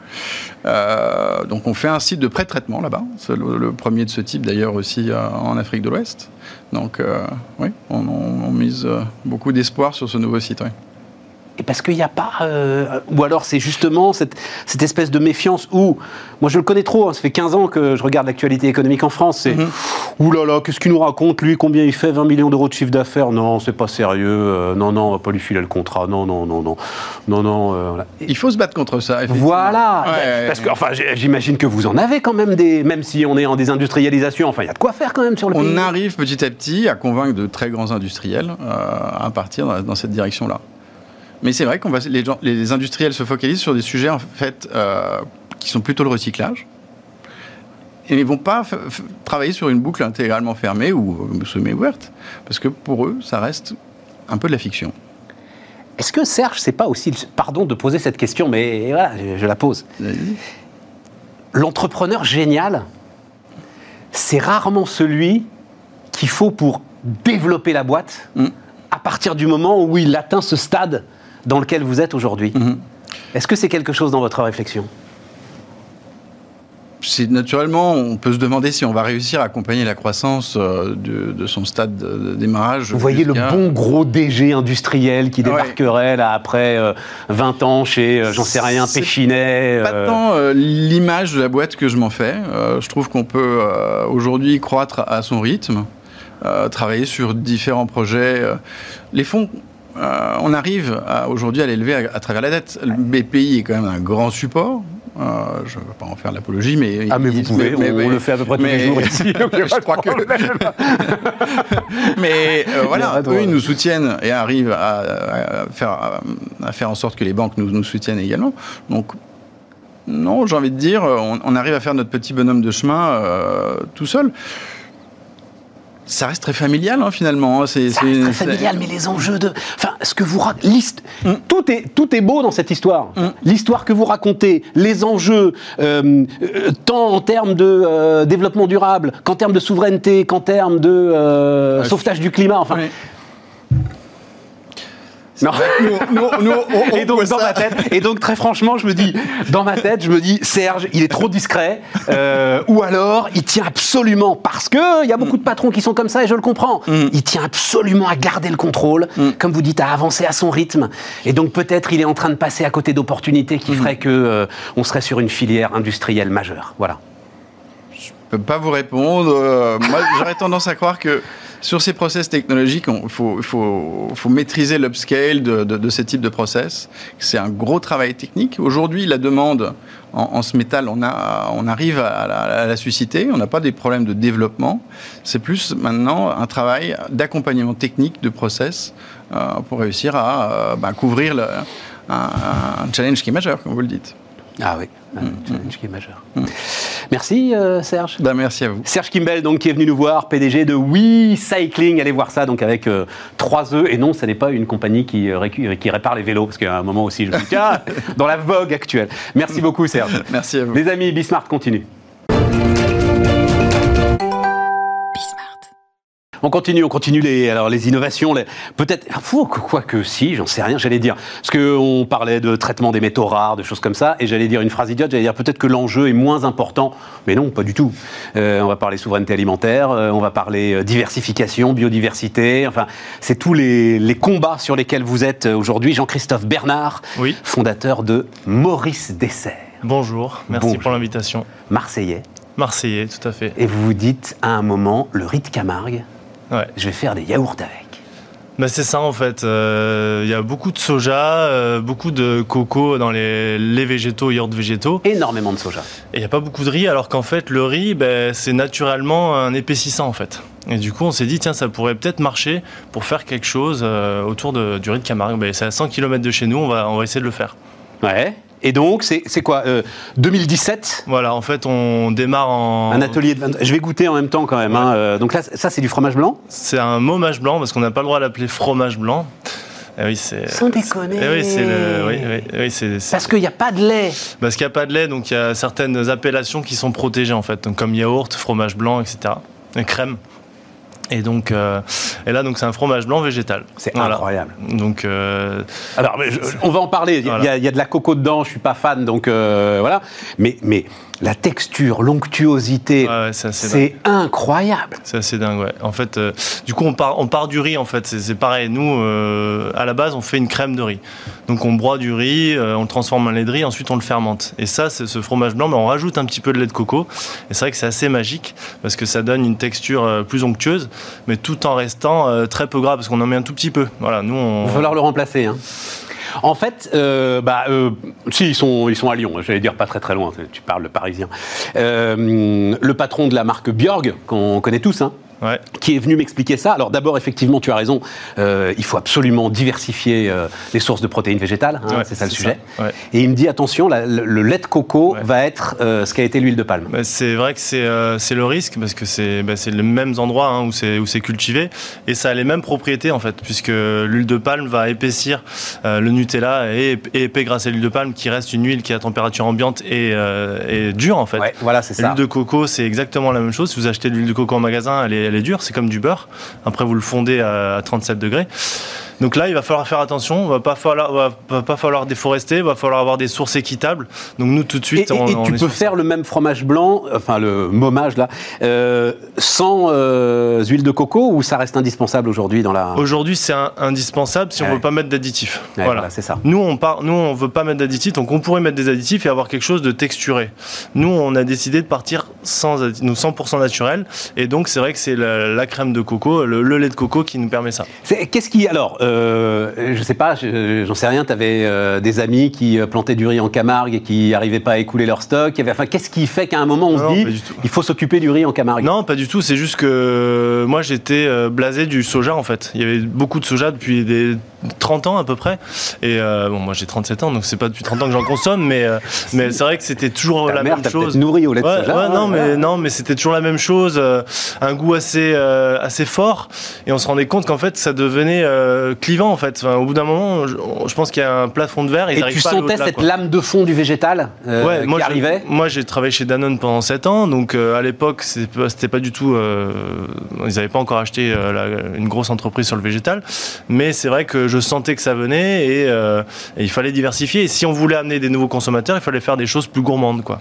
Euh, donc on fait un site de pré-traitement là-bas. C'est le, le premier de ce type d'ailleurs aussi euh, en Afrique de l'Ouest. Donc euh, oui, on, on- on mise euh, beaucoup d'espoir sur ce nouveau site. oui. Et parce qu'il n'y a pas. euh, ou alors c'est justement cette, cette espèce de méfiance où. Moi je le connais trop, hein, ça fait 15 ans que je regarde l'actualité économique en France. C'est. Mhm. Ouh là là, qu'est-ce qu'il nous raconte lui Combien il fait 20 millions d'euros de chiffre d'affaires? Non, c'est pas sérieux. euh, non, non, on va pas lui filer le contrat. Non, non, non, non. Non, non. euh, voilà. Il faut se battre contre ça. Voilà, Ouais, ouais, parce que enfin, j'imagine que vous en avez quand même des, même si on est en désindustrialisation, enfin il y a de quoi faire quand même sur le pays. On arrive petit à petit à convaincre de très grands industriels à partir dans cette direction-là. Mais c'est vrai qu'on va les, gens- les industriels se focalisent sur des sujets en fait euh, qui sont plutôt le recyclage. Et ils vont pas travailler sur une boucle intégralement fermée ou euh, semi-ouverte, parce que pour eux, ça reste un peu de la fiction. Est-ce que Serge, c'est pas aussi, pardon de poser cette question, mais voilà, je, je la pose. L'entrepreneur génial, c'est rarement celui qu'il faut pour développer la boîte Mm. à partir du moment où il atteint ce stade dans lequel vous êtes aujourd'hui. Mhm. Est-ce que c'est quelque chose dans votre réflexion? Naturellement, on peut se demander si on va réussir à accompagner la croissance euh, de, de son stade de, démarrage. Vous voyez le bon gros DG industriel qui Ouais. débarquerait là après euh, 20 ans chez, euh, j'en sais rien, Péchinet. Pas euh, tant euh, l'image de la boîte que je m'en fais. Je trouve qu'on peut aujourd'hui croître à son rythme, travailler sur différents projets. Les fonds, euh, on arrive aujourd'hui à l'élever à, à travers la dette. Le BPI est quand même un grand support. Euh, je ne vais pas en faire l'apologie, mais... Ah mais vous pouvez, on, mais- on le fait à peu près tous les jours ici. Je crois que-. Mais euh, voilà, eux, ils nous soutiennent et arrivent à, à faire, à, à faire en sorte que les banques nous, nous soutiennent également. Donc, non, j'ai envie de dire, on, on arrive à faire notre petit bonhomme de chemin tout seul. Ça reste très familial, hein, finalement. hein. C'est, Ça reste très familial, mais les enjeux de. Enfin, ce que vous rac- l'hist- tout, est, tout est beau dans cette histoire. L'histoire que vous racontez, les enjeux, euh, euh, tant en termes de euh, développement durable, qu'en termes de souveraineté, qu'en termes de sauvetage du climat. Enfin. Non. Nous, nous- nous, on- Et donc, dans ça. ma tête, et donc très franchement, je me dis, dans ma tête, je me dis, Serge, il est trop discret, euh, ou alors il tient absolument, parce que il y a beaucoup de patrons qui sont comme ça, et je le comprends, il tient absolument à garder le contrôle, comme vous dites, à avancer à son rythme, et donc peut-être il est en train de passer à côté d'opportunités qui feraient que euh, on serait sur une filière industrielle majeure. Voilà. Je peux pas vous répondre. Euh, moi, j'aurais tendance à croire que sur ces process technologiques, il faut, maîtriser l'upscale de, de, de ces types de process. C'est un gros travail technique. Aujourd'hui, la demande en, ce métal, on, arrive à la, susciter. On n'a pas des problèmes de développement. C'est plus maintenant un travail d'accompagnement technique de process euh, pour réussir à euh, bah, couvrir un challenge qui est majeur, comme vous le dites. Ah oui, un challenge qui est majeur. Merci euh, Serge. Ben, merci à vous. Serge Kimbel, donc, qui est venu nous voir, PDG de We Cycling. Allez voir ça, donc, avec euh, trois E. Et non, ce n'est pas une compagnie qui, euh, récu- qui répare les vélos, parce qu'à un moment aussi, je me dis, tiens, dans la vogue actuelle. Merci beaucoup, Serge. Merci à vous. Les amis, Bismart continue. On continue, on continue les, alors les innovations. Les, peut-être, quoi que si, j'en sais rien, j'allais dire. Parce qu'on parlait de traitement des métaux rares, de choses comme ça, et j'allais dire une phrase idiote, j'allais dire peut-être que l'enjeu est moins important. Mais non, pas du tout. Euh, on va parler souveraineté alimentaire, euh, on va parler euh, diversification, biodiversité. Enfin, c'est tous les, les, combats sur lesquels vous êtes aujourd'hui. Jean-Christophe Bernard, oui. fondateur de Maurice Dessert. Bonjour, merci Bonjour. pour l'invitation. Marseillais. Marseillais, tout à fait. Et vous vous dites à un moment, le riz de Camargue, ouais. je vais faire des yaourts avec. Bah c'est ça en fait. Il euh, y a beaucoup de soja, euh, beaucoup de coco dans les, les végétaux, yaourts végétaux. Énormément de soja. Et il n'y a pas beaucoup de riz, alors qu'en fait le riz, bah, c'est naturellement un épaississant en fait. Et du coup, on s'est dit, tiens, ça pourrait peut-être marcher pour faire quelque chose euh, autour de, du riz de Camargue. Bah, c'est à 100 km de chez nous, on va, on va essayer de le faire. Ouais. Et donc, c'est quoi euh, 2017 Voilà, en fait, on démarre en. Un atelier de 20... Je vais goûter en même temps quand même. Ouais. Hein. Euh, donc là, ça, c'est du fromage blanc? C'est un momage blanc, parce qu'on n'a pas le droit de l'appeler fromage blanc. Eh oui, c'est. Sans déconner. Eh oui, c'est le. Oui, oui, oui c'est. Parce qu'il n'y a pas de lait. Parce qu'il n'y a pas de lait, donc il y a certaines appellations qui sont protégées en fait, donc comme yaourt, fromage blanc, etc. Et crème. Et donc, euh, et là, donc c'est un fromage blanc végétal. C'est voilà. incroyable. Donc, euh, alors, je, on va en parler. Il voilà. y, y, a de la coco dedans. Je suis pas fan, donc euh, voilà. Mais, mais la texture, l'onctuosité, ouais, ouais, c'est incroyable. C'est assez dingue, ouais. En fait, euh, du coup, on part, on part du riz, en fait. C'est pareil. Nous, euh, à la base, on fait une crème de riz. Donc, on broie du riz, euh, on le transforme en lait de riz, ensuite, on le fermente. Et ça, c'est ce fromage blanc, mais on rajoute un petit peu de lait de coco. Et c'est vrai que c'est assez magique parce que ça donne une texture plus onctueuse, mais tout en restant très peu gras parce qu'on en met un tout petit peu. Voilà, nous, on. Il va falloir le remplacer, hein. En fait, euh, bah, euh, si ils sont, à Lyon, j'allais dire pas très très loin. Tu parles le parisien. Euh, le patron de la marque Bjorg, qu'on connaît tous, hein, Ouais. qui est venu m'expliquer ça. Alors d'abord, effectivement, tu as raison, euh, il faut absolument diversifier euh, les sources de protéines végétales, hein, Ouais, c'est ça le sujet. ça, ouais. Et il me dit, attention, la- le, le lait de coco va être euh, ce qu'a été l'huile de palme. Bah, c'est vrai que c'est le risque parce que c'est bah, les mêmes endroits hein, où c'est où c'est cultivé et ça a les mêmes propriétés en fait puisque l'huile de palme va épaissir le Nutella et, et épais grâce à l'huile de palme qui reste une huile qui est à température ambiante et, et dure en fait. Voilà, c'est ça. L'huile de coco, c'est exactement la même chose. Si vous achetez de l'huile de coco en magasin, elle est, elle est dure, c'est comme du beurre. Après, vous le fondez à, à 37 degrés. Donc là, il va falloir faire attention. Il va pas falloir, va, pas falloir déforester. Il va falloir avoir des sources équitables. Donc nous, tout de suite, et- on, et on tu peux faire le même fromage blanc, enfin le momage là, euh, sans euh, huile de coco ou ça reste indispensable aujourd'hui dans la. Aujourd'hui, c'est indispensable si Ouais. on veut pas mettre d'additifs. Ouais, voilà. voilà, c'est ça. Nous, on part, nous, on veut pas mettre d'additifs, donc on pourrait mettre des additifs et avoir quelque chose de texturé. Nous, on a décidé de partir sans addi- nous 100% naturel, et donc c'est vrai que c'est la, la crème de coco, le, le lait de coco qui nous permet ça. Qu'est-ce qui alors euh, Je sais pas, je- j'en sais rien. Tu avais des amis qui euh, plantaient du riz en Camargue et qui n'arrivaient pas à écouler leur stock. Avait- Enfin, qu'est-ce qui fait qu'à un moment on Non, se dit il faut s'occuper du riz en Camargue? Non, pas du tout. C'est juste que moi, j'étais euh, blasé du soja en fait. Il y avait beaucoup de soja depuis des 30 ans à peu près. Et euh, bon, moi j'ai 37 ans, donc c'est pas depuis 30 ans que j'en consomme, mais, euh, mais c'est vrai que c'était toujours la même chose. nourri au lait de soja. ouais, hein, non, mais, non, mais c'était toujours la même chose, euh, un goût assez, euh, assez fort, et on se rendait compte qu'en fait ça devenait euh, clivant en fait. Enfin, au bout d'un moment, je, je pense qu'il y a un plafond de verre. Et tu pas sentais cette quoi. lame de fond du végétal euh, Ouais, qui moi, arrivait moi j'ai travaillé chez Danone pendant 7 ans, donc euh, à l'époque c'était pas du tout, euh, ils n'avaient pas encore acheté la- une grosse entreprise sur le végétal, mais c'est vrai que je sentais que ça venait et, et il fallait diversifier. Et si on voulait amener des nouveaux consommateurs, il fallait faire des choses plus gourmandes, quoi.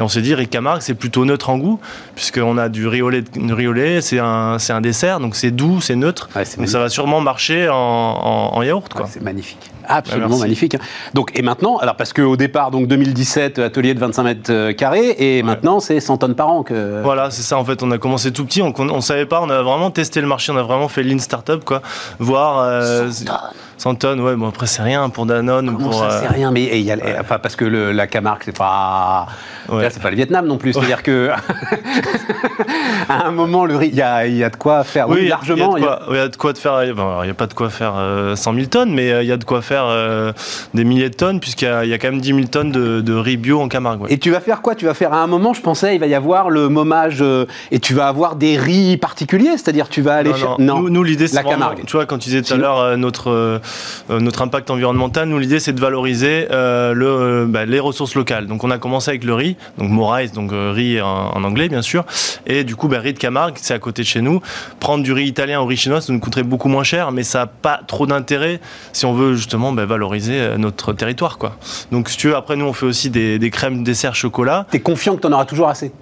Et on s'est dit, riz Camargue, c'est plutôt neutre en goût, puisqu'on a du lait, c'est un, dessert, donc c'est doux, c'est neutre. Ouais, donc ça va sûrement marcher en, en- en yaourt. Ouais, c'est magnifique. Absolument Ouais, magnifique. Donc, et maintenant, alors parce qu'au départ, donc 2017, atelier de 25 mètres euh, carrés, et maintenant c'est 100 tonnes par an que. Voilà, c'est ça. En fait, on a commencé tout petit. On, on savait pas. On a vraiment testé le marché. On a vraiment fait lean startup, quoi. Voir. euh, 100 tonnes. 100 tonnes, ouais. Bon, après, c'est rien pour Danone. Comment pour, ça, euh, c'est rien, mais et y a- enfin, parce que le- la Camargue, c'est pas. Ouais. Là, c'est pas le Vietnam non plus. C'est-à-dire que. à un moment, le riz, il y a, y a de quoi faire. Oui, Oui, largement. Il y, a de quoi, y a de quoi de faire. bon, il n'y a pas de quoi faire euh, 100 000 tonnes, mais euh, il y a de quoi faire. euh, des milliers de tonnes, puisqu'il y, a- il y a quand même 10 000 tonnes de, de riz bio en Camargue. ouais. Et tu vas faire quoi Tu vas faire à un moment, je pensais, il va y avoir le momage euh, et tu vas avoir des riz particuliers, c'est-à-dire tu vas aller Non, non. Nous, nous, l'idée, c'est la vraiment- Camargue. Tu vois, quand tu disais tout à l'heure euh, notre euh, euh, notre impact environnemental, nous l'idée c'est de valoriser euh, euh, bah, les ressources locales. Donc on a commencé avec le riz, donc Moraes, donc euh, riz en, anglais bien sûr, et du coup bah, riz de Camargue, c'est à côté de chez nous. Prendre du riz italien ou riz chinois, ça nous coûterait beaucoup moins cher, mais ça n'a pas trop d'intérêt si on veut justement bah, valoriser euh, notre territoire, quoi. Donc si tu veux, après nous on fait aussi des, des crèmes dessert chocolat. T'es confiant que t'en auras toujours assez?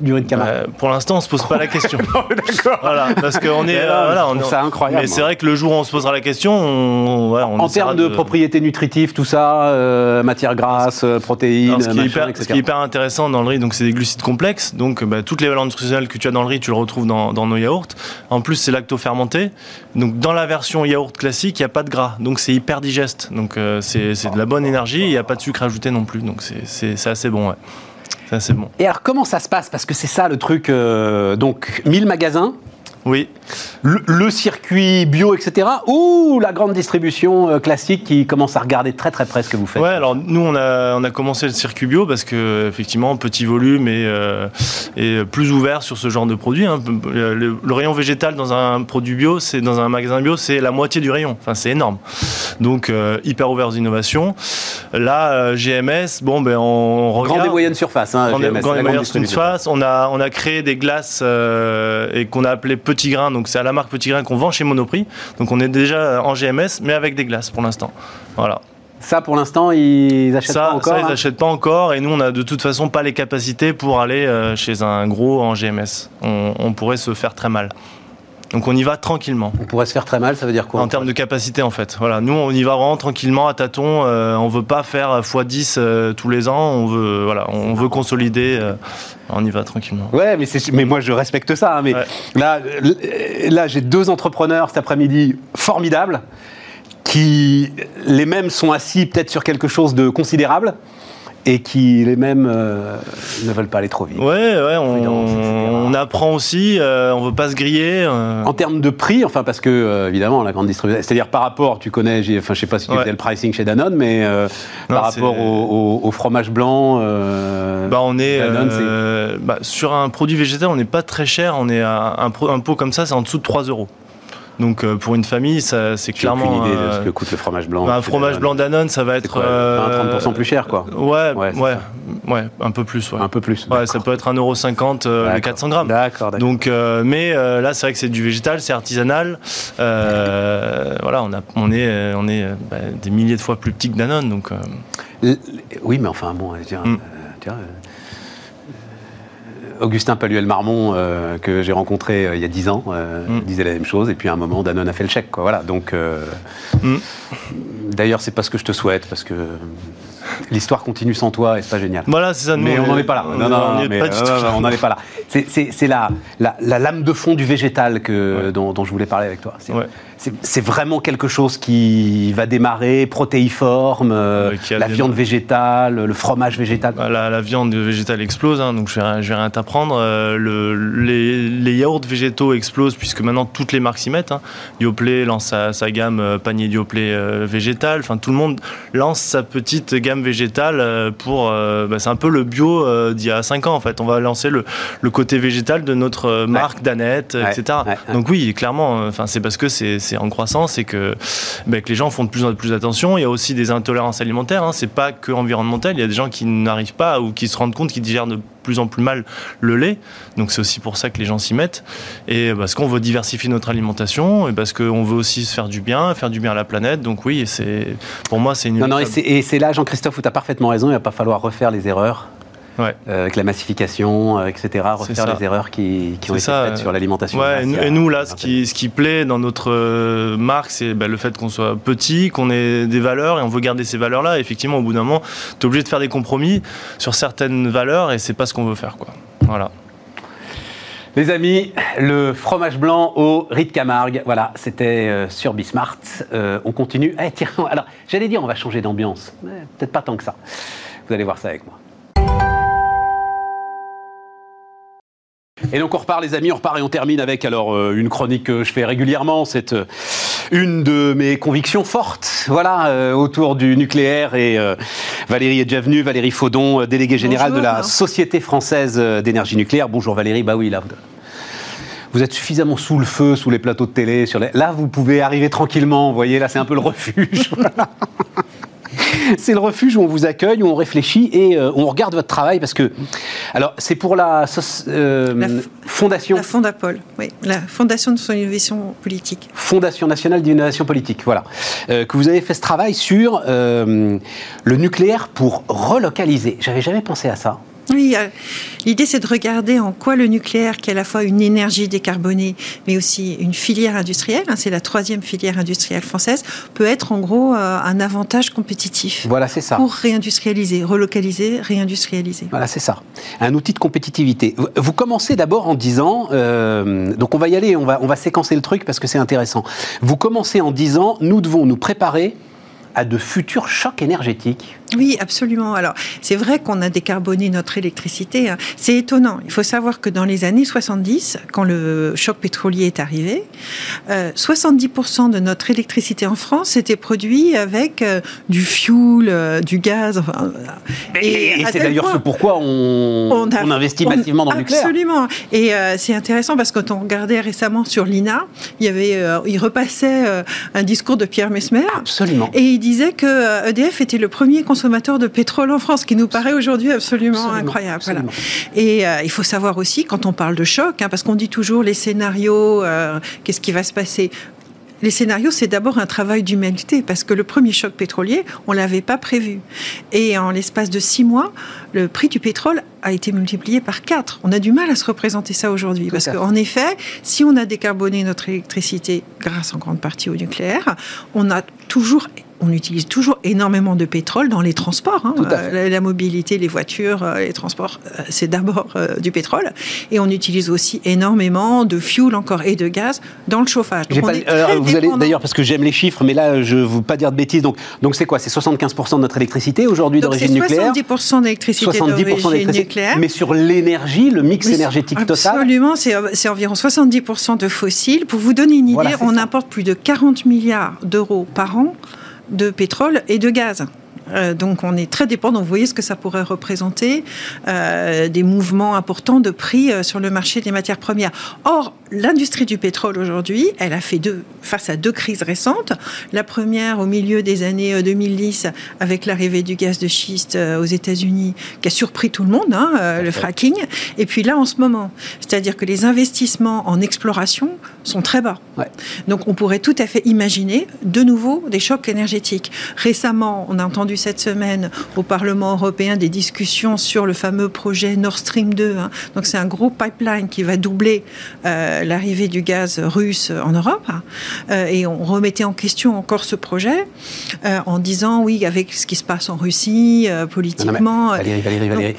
De Euh, pour l'instant, on se pose pas la question. D'accord. Voilà, parce qu'on est, euh, non, voilà, je on trouve est- ça incroyable, Mais c'est vrai que le jour où on se posera la question, on, En termes de, propriétés nutritives, tout ça, euh, matières grasses, euh, protéines, Alors, ce, qui est machin, hyper, etc. ce qui est hyper intéressant dans le riz, donc c'est des glucides complexes. Donc bah, toutes les valeurs nutritionnelles que tu as dans le riz, tu le retrouves dans, dans nos yaourts. En plus, c'est lacto-fermenté. Donc dans la version yaourt classique, il n'y a pas de gras. Donc c'est hyper digeste. Donc euh, c'est c'est de la bonne énergie. Il n'y a pas de sucre ajouté non plus. Donc c'est- c'est c'est assez bon. Ouais. C'est assez bon. Et alors, comment ça se passe? Parce que c'est ça le truc. euh, donc, 1000 magasins, Oui. le, le circuit bio, etc. Ou la grande distribution euh, classique qui commence à regarder très très près ce que vous faites? Ouais, alors nous on a on a commencé le circuit bio parce que effectivement petit volume et euh, et plus ouvert sur ce genre de produit. hein. Le, le rayon végétal dans un produit bio, c'est dans un magasin bio, c'est la moitié du rayon. Enfin c'est énorme. Donc euh, hyper ouvert aux innovations. Là euh, GMS, bon ben on regarde. Grande et moyenne surface, hein, est GMS, grande la et grande moyenne surface. On a, on a créé des glaces et qu'on a appelé Petit Grain. Donc c'est à la marque Petit Grain qu'on vend chez Monoprix. Donc on est déjà en GMS, mais avec des glaces pour l'instant. Voilà. Ça, pour l'instant, ils achètent Ça, pas encore. ça, ils hein n'achètent pas encore et nous, on n'a de toute façon pas les capacités pour aller euh, chez un gros en GMS. On, on pourrait se faire très mal. Donc on y va tranquillement. On pourrait se faire très mal, ça veut dire quoi En termes de capacité, en fait. Voilà, nous, on y va vraiment tranquillement, à tâtons. Euh, on veut pas faire x10 euh, tous les ans. On veut, voilà, on veut consolider. euh, on y va tranquillement. Ouais, mais, c'est- mais moi je respecte ça. hein, mais Ouais. là, euh, là j'ai deux entrepreneurs cet après-midi formidables qui les mêmes sont assis peut-être sur quelque chose de considérable et qui les mêmes euh, ne veulent pas aller trop vite. Ouais, ouais, on, apprend aussi. euh, on veut pas se griller. euh, En termes de prix, enfin parce que euh, évidemment la grande distribution, c'est-à-dire par rapport, tu connais, enfin je sais pas si tu Ouais. faisais le pricing chez Danone, mais Non, par rapport au, au- au fromage blanc, Bah on est Danone, bah, sur un produit végétal, on n'est pas très cher. On est à un, un pot comme ça, c'est en dessous de 3 euros. Donc euh, pour une famille, ça, c'est j'ai aucune clairement idée de euh, ce que coûte le fromage blanc. bah, un fromage blanc Danone, ça va être quoi, euh, 20-30% plus cher, quoi. Ouais, Ouais, ouais, un peu plus. Ouais, Un peu plus. ouais ça peut être 1,50€ euh, le D'accord. 400 grammes. D'accord, d'accord. Donc, euh, mais euh, là, c'est vrai que c'est du végétal, c'est artisanal. Euh, voilà, on, a, on est, euh, on est euh, bah, des milliers de fois plus petit que Danone. Donc, euh, Oui, mais enfin, bon, je veux dire, Mm. euh, tu vois, euh, Augustin Paluel-Marmont, euh, que j'ai rencontré euh, il y a 10 ans, euh, Mm. disait la même chose, et puis à un moment, Danone a fait le chèque, quoi. Voilà, donc. Mm. D'ailleurs, c'est pas ce que je te souhaite, parce que l'histoire continue sans toi, et c'est pas génial. voilà, c'est ça. Mais on n'en est pas là. on Non, non, on n'en est pas là. C'est- la, la, la lame de fond du végétal que, dont, dont je voulais parler avec toi. Ouais. C'est- vraiment quelque chose qui va démarrer, protéiforme, euh, la démarré. viande végétale, le fromage végétal. Bah, La, la viande végétale explose, hein, donc je vais, je vais rien t'apprendre. Euh, le- les, les yaourts végétaux explosent puisque maintenant toutes les marques s'y mettent. Hein. Yoplait lance sa, sa gamme euh, panier Yoplait euh, végétal. Enfin, tout le monde lance sa petite gamme végétale pour. bah, c'est un peu le bio d'il y a 5 ans en fait. On va lancer le, le côté végétal de notre marque Danette, Ouais, etc. ouais. Donc oui, clairement, enfin c'est parce que c'est c'est en croissance et que, bah, que les gens font de plus en plus attention. Il y a aussi des intolérances alimentaires. Hein. C'est pas que environnemental. Il y a des gens qui n'arrivent pas ou qui se rendent compte qu'ils digèrent de plus en plus mal le lait. Donc c'est aussi pour ça que les gens s'y mettent. Et parce qu'on veut diversifier notre alimentation et parce qu'on veut aussi se faire du bien, faire du bien à la planète. Donc oui, c'est pour moi c'est une. Non, non, et c'est- et c'est là, Jean-Christophe, où tu as parfaitement raison, il va pas falloir refaire les erreurs. Ouais. euh, avec la massification, euh, etc., refaire les erreurs qui, qui ont été ça, faites euh, sur l'alimentation. Ouais, et nous, là, ce 20 qui, ce qui plaît dans notre marque, c'est bah, le fait qu'on soit petit, qu'on ait des valeurs et on veut garder ces valeurs-là. Effectivement, au bout d'un moment, tu es obligé de faire des compromis sur certaines valeurs et c'est pas ce qu'on veut faire. Quoi. Voilà. Les amis, le fromage blanc au riz de Camargue, voilà, c'était euh, sur Bismart. Euh, on continue. Eh, tiens, alors, j'allais dire, on va changer d'ambiance. Peut-être pas tant que ça. Vous allez voir ça avec moi. Et donc on repart les amis, on repart et on termine avec alors euh, une chronique que je fais régulièrement, c'est euh, une de mes convictions fortes, voilà, euh, autour du nucléaire et Valérie est déjà venue, Valérie Faudon, déléguée générale de la Société française d'énergie nucléaire. Bonjour Valérie, bah oui là vous êtes suffisamment sous le feu, sous les plateaux de télé. Sur les... Là, vous pouvez arriver tranquillement. Vous voyez, là, c'est un peu le refuge. c'est le refuge où on vous accueille, où on réfléchit et euh, on regarde votre travail parce que, alors, c'est pour la, euh, fondation. La Fondapol, oui, la Fondation de son innovation politique. Fondation nationale d'innovation politique, voilà, euh, que vous avez fait ce travail sur le nucléaire pour relocaliser. J'avais jamais pensé à ça. Oui, euh, l'idée c'est de regarder en quoi le nucléaire, qui est à la fois une énergie décarbonée, mais aussi une filière industrielle, hein, c'est la troisième filière industrielle française, peut être en gros euh, un avantage compétitif. Voilà, c'est ça. Pour réindustrialiser, relocaliser, réindustrialiser. Voilà, c'est ça. Un outil de compétitivité. Vous commencez d'abord en disant, euh, donc on va y aller, on va, on va séquencer le truc parce que c'est intéressant. Vous commencez en disant, nous devons nous préparer à de futurs chocs énergétiques Oui, absolument. Alors, c'est vrai qu'on a décarboné notre électricité. Hein. C'est étonnant. Il faut savoir que dans les années 70, quand le choc pétrolier est arrivé, 70% euh, de notre électricité en France était produit avec euh, du fuel, euh, du gaz. et, c'est d'ailleurs ce pourquoi on, investit massivement dans le nucléaire. Absolument. Et c'est intéressant parce que quand on regardait récemment sur l'INA, il, y avait, il repassait un discours de Pierre Mesmer. Absolument. Et disait que EDF e était le premier consommateur de pétrole en France, qui nous paraît aujourd'hui absolument, incroyable. Et euh, il faut savoir aussi, quand on parle de choc, hein, parce qu'on dit toujours les scénarios, euh, qu'est-ce qui va se passer? Les scénarios, c'est d'abord un travail d'humanité, parce que le premier choc pétrolier, on ne l'avait pas prévu. Et en l'espace de six mois, le prix du pétrole a été multiplié par quatre. On a du mal à se représenter ça aujourd'hui, parce qu'en effet, si on a décarboné notre électricité grâce en grande partie au nucléaire, on a toujours on utilise toujours énormément de pétrole dans les transports. Hein. La, mobilité, les voitures, euh, les transports, euh, c'est d'abord euh, du pétrole. Et on utilise aussi énormément de fuel encore et de gaz dans le chauffage. vous allez d'ailleurs parce que j'aime les chiffres, mais là je ne veux pas dire de bêtises. Donc donc c'est quoi? C'est 75% de notre électricité aujourd'hui d'origine nucléaire? 70% d'électricité d'origine nucléaire. Mais sur l'énergie, le mix énergétique total? Absolument, c'est environ 70% de fossiles. Pour vous donner une idée, on importe plus de 40 milliards d'euros par an de pétrole et de gaz. Euh, donc on est très dépendant. Vous voyez ce que ça pourrait représenter, euh, des mouvements importants de prix euh, sur le marché des matières premières. Or, l'industrie du pétrole aujourd'hui, elle a fait deux, face à deux crises récentes. La première au milieu des années 2010 avec l'arrivée du gaz de schiste aux États-Unis, qui a surpris tout le monde, hein, le fracking. Et puis là, en ce moment, c'est-à-dire que les investissements en exploration sont très bas. Donc on pourrait tout à fait imaginer de nouveau des chocs énergétiques. Récemment, on a entendu cette semaine au Parlement européen des discussions sur le fameux projet Nord Stream 2. Hein. Donc c'est un gros pipeline qui va doubler euh, l'arrivée du gaz russe en Europe. Hein. Euh, et on remettait en question encore ce projet euh, en disant oui, avec ce qui se passe en Russie, politiquement. Valérie, Valérie, Valérie,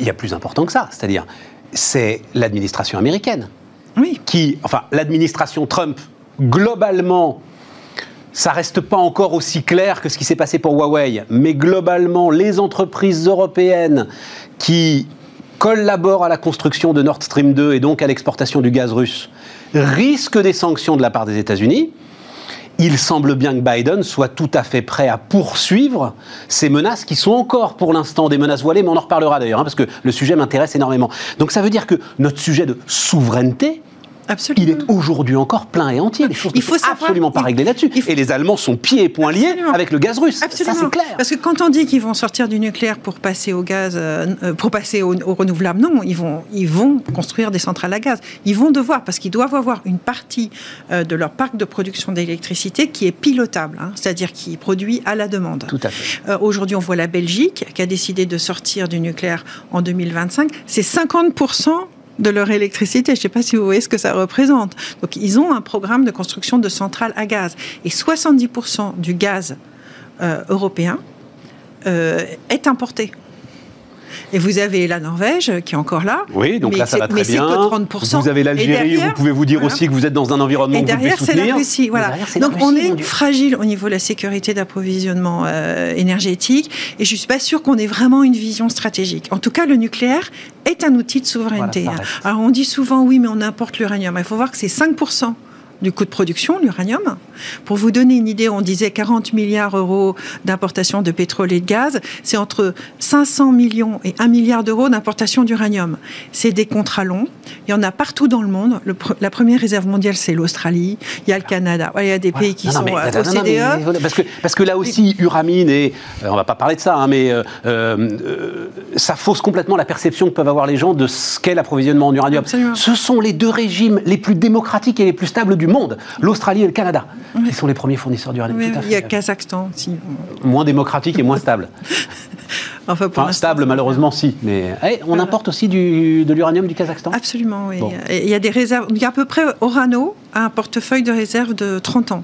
il y a plus important que ça. C'est-à-dire, c'est l'administration américaine. Oui. Qui, enfin, l'administration Trump, globalement, ça reste pas encore aussi clair que ce qui s'est passé pour Huawei, mais globalement, les entreprises européennes qui collaborent à la construction de Nord Stream 2 et donc à l'exportation du gaz russe risquent des sanctions de la part des États-Unis. Il semble bien que Biden soit tout à fait prêt à poursuivre ces menaces qui sont encore pour l'instant des menaces voilées, mais on en reparlera d'ailleurs, hein, parce que le sujet m'intéresse énormément. Donc ça veut dire que notre sujet de souveraineté, il est aujourd'hui encore plein et entier. Les choses ne sont absolument pas réglées là-dessus. Et les Allemands sont pieds et poings liés avec le gaz russe. Absolument. Ça, c'est clair. Parce que quand on dit qu'ils vont sortir du nucléaire pour passer au gaz, euh, euh, pour passer au, renouvelable, non, ils vont, ils vont construire des centrales à gaz. Ils vont devoir, parce qu'ils doivent avoir une partie euh, de leur parc de production d'électricité qui est pilotable, hein, c'est-à-dire qui produit à la demande. Tout à fait. aujourd'hui, on voit la Belgique qui a décidé de sortir du nucléaire en 2025. C'est 50% de leur électricité. Je ne sais pas si vous voyez ce que ça représente. Donc, ils ont un programme de construction de centrales à gaz. Et 70% du gaz euh, européen euh, est importé. Et vous avez la Norvège qui est encore là. Oui, donc mais là ça va très mais bien. c'est que 30%. Vous avez l'Algérie, vous pouvez vous dire voilà. aussi que vous êtes dans un environnement Et derrière, c'est la Russie. Voilà. derrière, Donc on est fragile au niveau de la sécurité d'approvisionnement euh, énergétique et je suis pas sûre qu'on ait vraiment une vision stratégique. En tout cas, le nucléaire est un outil de souveraineté. Voilà, reste. Alors on dit souvent oui, mais on importe l'uranium. Il faut voir que c'est 5% du coût de production, l'uranium. Pour vous donner une idée, on disait 40 milliards d'euros d'importation de pétrole et de gaz. C'est entre 500 millions et 1 milliard d'euros d'importation d'uranium. C'est des contrats longs. Il y en a partout dans le monde. Le la première réserve mondiale, c'est l'Australie. Il y a le Canada. Ouais, Il y a des pays qui Non, non, sont mais- euh, au non, mais- CDE. voilà, parce, que, parce que là aussi, Uramine, et euh, on va pas parler de ça, hein, mais euh, euh, ça fausse complètement la perception que peuvent avoir les gens de ce qu'est l'approvisionnement en uranium. Absolument. Ce sont les deux régimes les plus démocratiques et les plus stables du monde, l'Australie et le Canada, qui sont les premiers fournisseurs d'uranium. Oui, Tout à il y a. Kazakhstan aussi. Moins démocratique et moins stable. Enfin, pour Enfin, l'instant, stable, malheureusement, si. Mais eh, on importe aussi du, de l'uranium du Kazakhstan? Absolument, oui. Bon. Il y a des réserves. Il y a à peu près Orano a un portefeuille de réserve de 30 ans.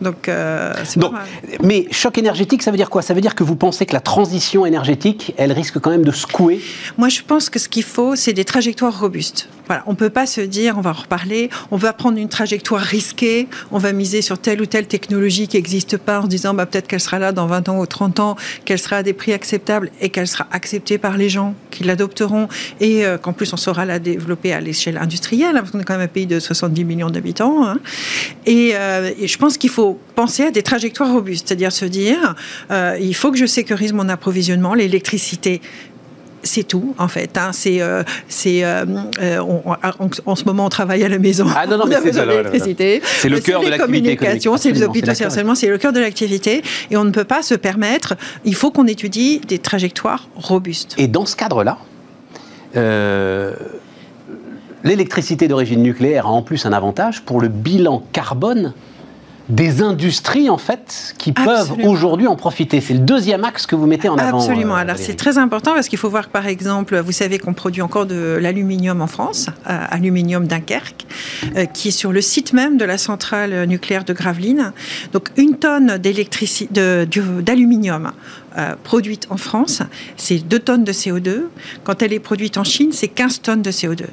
Donc, euh, Donc, mais choc énergétique, ça veut dire quoi? Ça veut dire que vous pensez que la transition énergétique, elle risque quand même de secouer? Moi, je pense que ce qu'il faut, c'est des trajectoires robustes. Voilà, on peut pas se dire, on va en reparler, on va prendre une trajectoire risquée, on va miser sur telle ou telle technologie qui n'existe pas en se disant, bah, peut-être qu'elle sera là dans 20 ans ou 30 ans, qu'elle sera à des prix acceptables et qu'elle sera acceptée par les gens qui l'adopteront et euh, qu'en plus on saura la développer à l'échelle industrielle, hein, parce qu'on est quand même un pays de 70 millions d'habitants. hein. Et, euh, et je pense qu'il faut penser à des trajectoires robustes, c'est-à-dire se dire, euh, il faut que je sécurise mon approvisionnement, l'électricité c'est tout en fait. hein. C'est, euh, c'est, euh, on- on- en ce moment on travaille à la maison. Ah, non, non, on mais c'est ça, là, là, là. d'électricité. C'est le cœur de l'activité communications, c'est les hôpitaux, c'est c'est le cœur de l'activité. Et on ne peut pas se permettre. Il faut qu'on étudie des trajectoires robustes. Et dans ce cadre-là, euh, l'électricité d'origine nucléaire a en plus un avantage pour le bilan carbone des industries en fait qui peuvent aujourd'hui en profiter. C'est le deuxième axe que vous mettez en avant. Absolument. euh, Alors c'est très important parce qu'il faut voir que par exemple, vous savez qu'on produit encore de l'aluminium en France, euh, aluminium Dunkerque, euh, qui est sur le site même de la centrale nucléaire de Gravelines. Donc une tonne d'aluminium euh, produite en France, c'est 2 tonnes de CO2. Quand elle est produite en Chine, c'est 15 tonnes de CO2.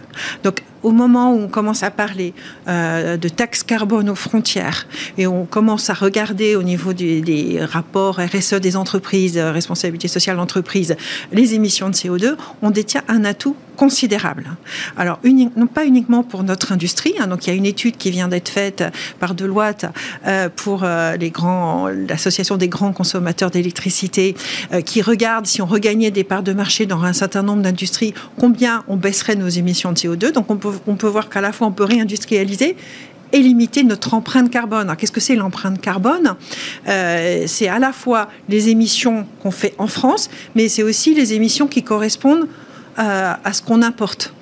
Donc au moment où on commence à parler euh, de taxes carbone aux frontières et on commence à regarder au niveau des rapports RSE des entreprises, euh, responsabilité sociale d'entreprise, les émissions de CO2, on détient un atout considérable. Alors, non pas uniquement pour notre industrie, hein, donc il y a une étude qui vient d'être faite par Deloitte euh, pour euh, l'association des grands consommateurs d'électricité, euh, qui regarde si on regagnait des parts de marché dans un certain nombre d'industries, combien on baisserait nos émissions de CO2. Donc on peut, on peut voir qu'à la fois on peut réindustrialiser et limiter notre empreinte carbone. Qu'est-ce que c'est l'empreinte carbone? C'est à la fois les émissions qu'on fait en France, mais c'est aussi les émissions qui correspondent euh, à ce qu'on importe.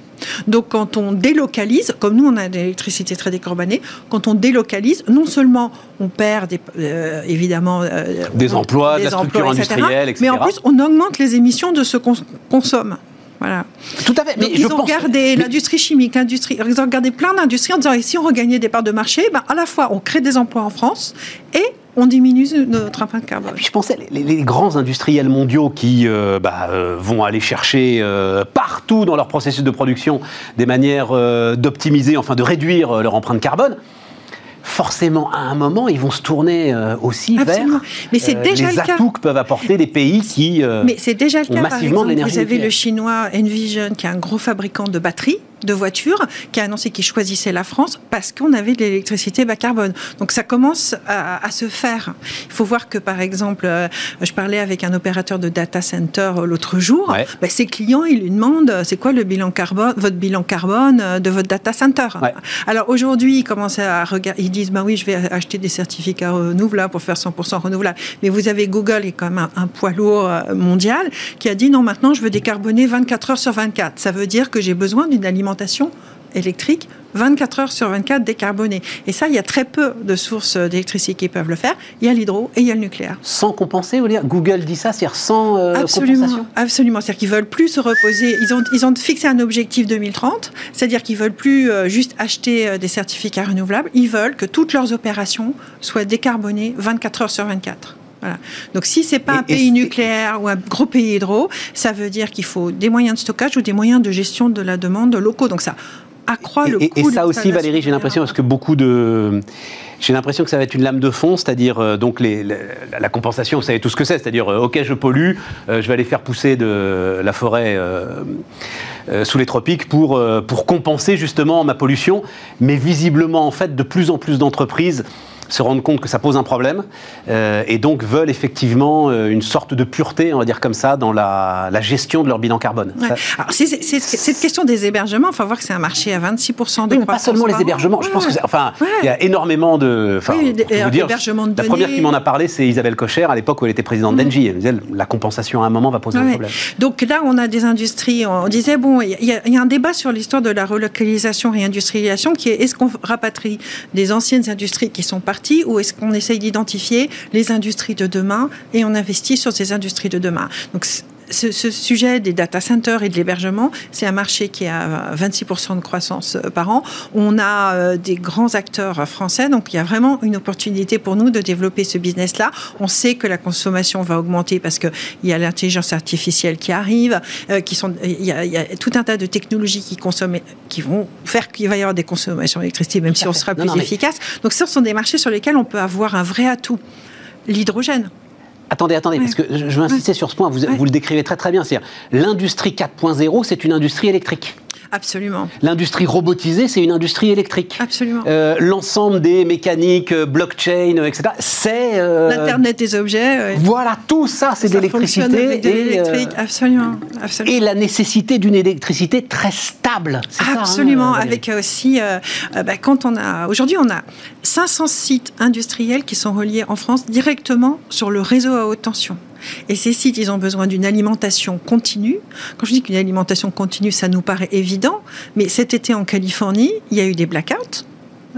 Donc, quand on délocalise, comme nous, on a de l'électricité très décarbonée, quand on délocalise, non seulement on perd des, euh, évidemment euh, Des on- emplois, de des la structure emplois, etc., industrielle, etc. Mais en plus, on augmente les émissions de ce qu'on consomme. Voilà. Tout à fait. Mais Donc, je ils ont pense- regardé mais- l'industrie chimique, l'industrie, ils ont regardé plein d'industries en disant et si on regagnait des parts de marché, ben, à la fois on crée des emplois en France et on diminue notre empreinte carbone. Puis je pensais, les, les grands industriels mondiaux qui euh, bah, euh, vont aller chercher euh, partout dans leur processus de production des manières d'optimiser, enfin de réduire leur empreinte carbone, forcément, à un moment, ils vont se tourner aussi Absolument. vers Mais c'est déjà les le cas. atouts que peuvent apporter des pays qui... Mais c'est déjà le cas, massivement exemple, vous avez le chinois Envision, qui est un gros fabricant de batteries, de voitures, qui a annoncé qu'il choisissait la France parce qu'on avait de l'électricité bas carbone. Donc ça commence à, à se faire. Il faut voir que, par exemple, euh, je parlais avec un opérateur de data center euh, l'autre jour, Ouais. ben, ses clients, ils lui demandent, euh, c'est quoi le bilan carbone, votre bilan carbone de votre data center? Ouais. Alors aujourd'hui, ils commencent à regarder, ils disent, bah oui, je vais acheter des certificats renouvelables pour faire 100% renouvelable. Mais vous avez Google, qui est quand même un, un poids lourd mondial, qui a dit, non, maintenant, je veux décarboner 24 heures sur 24. Ça veut dire que j'ai besoin d'une alimentation électrique 24 heures sur 24 décarbonée. Et ça, il y a très peu de sources d'électricité qui peuvent le faire. Il y a l'hydro et il y a le nucléaire. Sans compenser, vous dire Google dit ça, c'est-à-dire sans euh, Absolument, compensation absolument. C'est-à-dire qu'ils veulent plus se reposer. Ils ont, ils ont fixé un objectif 2030, c'est-à-dire qu'ils veulent plus euh, juste acheter euh, des certificats renouvelables. Ils veulent que toutes leurs opérations soient décarbonées 24 heures sur 24. Donc si c'est pas un pays nucléaire ou un gros pays hydro, ça veut dire qu'il faut des moyens de stockage ou des moyens de gestion de la demande locaux. Donc ça accroît le et, coût. Et ça aussi, Valérie, j'ai l'impression parce que beaucoup de j'ai l'impression que ça va être une lame de fond, c'est-à-dire euh, donc les, la, compensation, vous savez tout ce que c'est, c'est-à-dire euh, ok je pollue, euh, je vais aller faire pousser de la forêt sous les tropiques pour, pour compenser justement ma pollution, mais visiblement en fait de plus en plus d'entreprises se rendent compte que ça pose un problème euh, et donc veulent effectivement euh, une sorte de pureté, on va dire comme ça, dans la, gestion de leur bilan carbone. Alors, cette question des hébergements, il faut voir que c'est un marché à 26% de oui, Pas seulement les hébergements, je pense que enfin, il y a énormément de. Oui, dire, de La première qui m'en a parlé, c'est Isabelle Cocher, à l'époque où elle était présidente mmh. d'Engie. Elle disait la compensation à un moment va poser un problème. Donc là, on a des industries, on disait, bon, il y, y, a un débat sur l'histoire de la relocalisation et industrialisation qui est est-ce qu'on rapatrie des anciennes industries qui sont parties ou est-ce qu'on essaye d'identifier les industries de demain et on investit sur ces industries de demain ce, sujet des data centers et de l'hébergement, c'est un marché qui a 26% de croissance euh, par an. On a euh, des grands acteurs français, donc il y a vraiment une opportunité pour nous de développer ce business-là. On sait que la consommation va augmenter parce qu'il y a l'intelligence artificielle qui arrive, euh, qui sont, il y, a, tout un tas de technologies qui consomment, qui vont faire qu'il va y avoir des consommations d'électricité, même si on sera plus efficace. Donc ce sont des marchés sur lesquels on peut avoir un vrai atout. L'hydrogène, Attendez, attendez, parce que je veux insister sur ce point, vous, vous le décrivez très très bien. C'est-à-dire, l'industrie 4.0, c'est une industrie électrique. Absolument. L'industrie robotisée, c'est une industrie électrique. Absolument. Euh, l'ensemble des mécaniques, euh, blockchain, etc., c'est... Euh, L'Internet des objets. Voilà, tout ça, c'est d'électricité. Et, absolument, absolument. Et la nécessité d'une électricité très stable. Absolument, ça, hein, avec aussi... Bah, quand on a... Aujourd'hui, on a 500 sites industriels qui sont reliés en France directement sur le réseau à haute tension. Et ces sites, ils ont besoin d'une alimentation continue. Quand je dis qu'une alimentation continue, ça nous paraît évident, mais cet été en Californie, il y a eu des blackouts.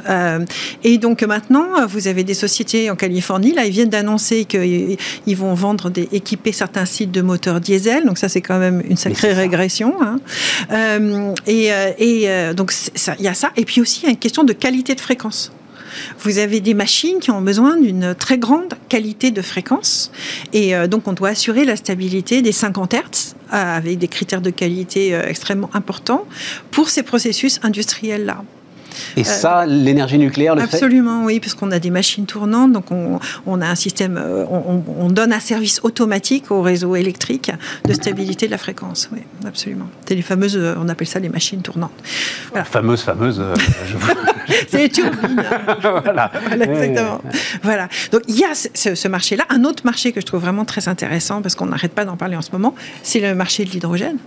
Euh, et donc maintenant, vous avez des sociétés en Californie, là, ils viennent d'annoncer qu'ils vont vendre, des, équiper certains sites de moteurs diesel. Donc ça, c'est quand même une sacrée régression. Hein. Euh, et, euh, et donc il y a ça. Et puis aussi, il y a une question de qualité de fréquence. Vous avez des machines qui ont besoin d'une très grande qualité de fréquence. Et euh, donc, on doit assurer la stabilité des 50 Hz euh, avec des critères de qualité euh, extrêmement importants pour ces processus industriels-là. Et ça, l'énergie nucléaire le Absolument, oui, parce qu'on a des machines tournantes, donc on, a un système, euh, on, donne un service automatique au réseau électrique de stabilité de la fréquence. Oui, absolument. C'est les fameuses, euh, on appelle ça les machines tournantes. Voilà. Fameuse, fameuse. Euh, C'est les turbines. voilà. exactement. Voilà. Donc il y a ce, ce marché-là. Un autre marché que je trouve vraiment très intéressant, parce qu'on n'arrête pas d'en parler en ce moment, c'est le marché de l'hydrogène.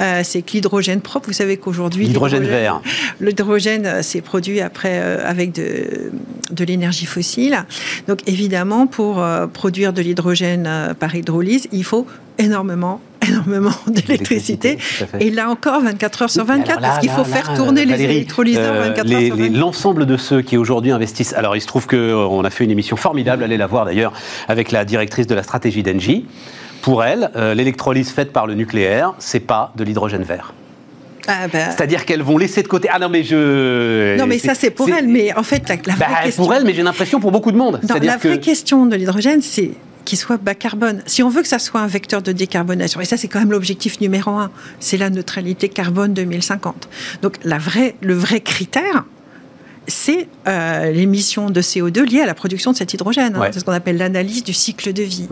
Euh, c'est que l'hydrogène propre, vous savez qu'aujourd'hui... L'hydrogène vert. L'hydrogène, euh, c'est produit après euh, avec de, de l'énergie fossile. Donc évidemment, pour produire de l'hydrogène par hydrolyse, il faut énormément énormément d'électricité. Et là encore, 24 heures sur 24, parce qu'il faut faire tourner les électrolyseurs 24 heures sur 24. L'ensemble de ceux qui aujourd'hui investissent. Alors, il se trouve qu'on a fait une émission formidable, allez la voir d'ailleurs, avec la directrice de la stratégie d'Engie pour elle, euh, l'électrolyse faite par le nucléaire, c'est pas de l'hydrogène vert. Ah ben. C'est-à-dire qu'elles vont laisser de côté. Ah non, mais je. Non, mais ça, c'est pour elle. Mais en fait, la, vraie bah, question. Pour elle, mais j'ai l'impression pour beaucoup de monde. la vraie question de l'hydrogène, c'est qu'il soit bas carbone. Si on veut que ça soit un vecteur de décarbonation, et ça c'est quand même l'objectif numéro un, c'est la neutralité carbone 2050. Donc la vraie, le vrai critère, c'est euh, l'émission de CO2 liée à la production de cet hydrogène. Hein. C'est ce qu'on appelle l'analyse du cycle de vie.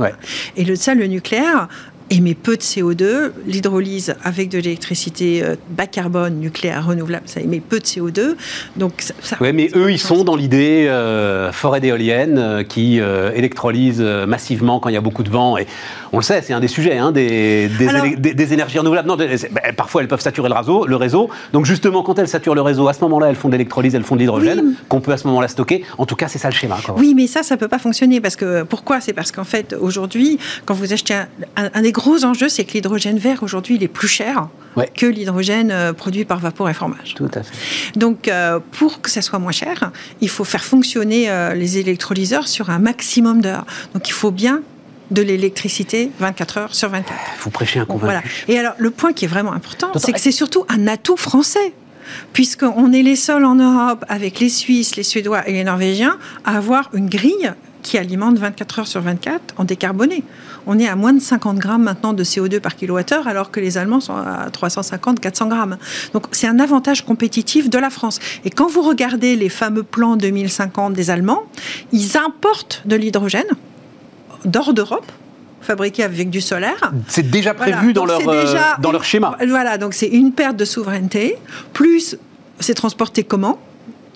Et le, ça, le nucléaire, émet peu de CO2. L'hydrolyse avec de l'électricité euh, bas carbone, nucléaire, renouvelable, ça émet peu de CO2. Donc, ça, mais eux, ils sont dans l'idée euh, forêt d'éoliennes euh, qui électrolyse massivement quand il y a beaucoup de vent. Et on le sait, c'est un des sujets, hein, des, des, énergies renouvelables. Non, ben, parfois, elles peuvent saturer le réseau, le réseau. Donc, justement, quand elles saturent le réseau, à ce moment-là, elles font de l'électrolyse, elles font de l'hydrogène, qu'on peut à ce moment-là stocker. En tout cas, c'est ça le schéma. Oui, mais ça, ça ne peut pas fonctionner. Parce que, pourquoi? C'est parce qu'en fait, aujourd'hui, quand vous achetez un, un des gros enjeux, c'est que l'hydrogène vert, aujourd'hui, il est plus cher que l'hydrogène euh, produit par vapeur et fromage. Tout à fait. Donc, euh, pour que ça soit moins cher, il faut faire fonctionner euh, les électrolyseurs sur un maximum d'heures. Donc, il faut bien de l'électricité 24 heures sur 24. Vous prêchez un convaincu. Voilà. Et alors, le point qui est vraiment important, c'est que c'est surtout un atout français puisqu'on est les seuls en Europe, avec les Suisses, les Suédois et les Norvégiens, à avoir une grille qui alimente 24 heures sur 24 en décarboné. On est à moins de 50 grammes maintenant de CO2 par kilowattheure, alors que les Allemands sont à 350-400 grammes. Donc c'est un avantage compétitif de la France. Et quand vous regardez les fameux plans 2050 des Allemands, ils importent de l'hydrogène d'hors d'Europe fabriqué avec du solaire. C'est déjà prévu dans, leur, euh, dans leur schéma. Voilà, donc c'est une perte de souveraineté, plus c'est transporté comment?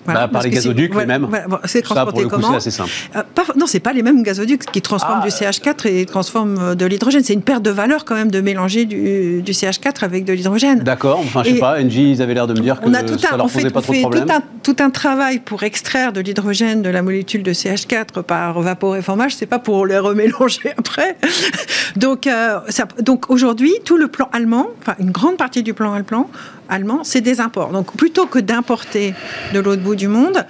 Bah, par les gazoducs les mêmes. c'est transporté comment c'est simple. Euh, non, c'est pas les mêmes gazoducs qui transforment ah, du CH4 et transforment euh, de l'hydrogène. C'est une perte de valeur quand même de mélanger du, CH4 avec de l'hydrogène. D'accord. Enfin, je sais pas. Engie, ils avaient l'air de me dire que on a tout ça leur posait pas trop de problème. Tout un, tout un travail pour extraire de l'hydrogène de la molécule de CH4 par vaporéformage. C'est pas pour les remélanger après. donc, euh, donc aujourd'hui, tout le plan allemand, enfin une grande partie du plan allemand, allemand, c'est des imports. Donc plutôt que d'importer de l'autre bout du monde,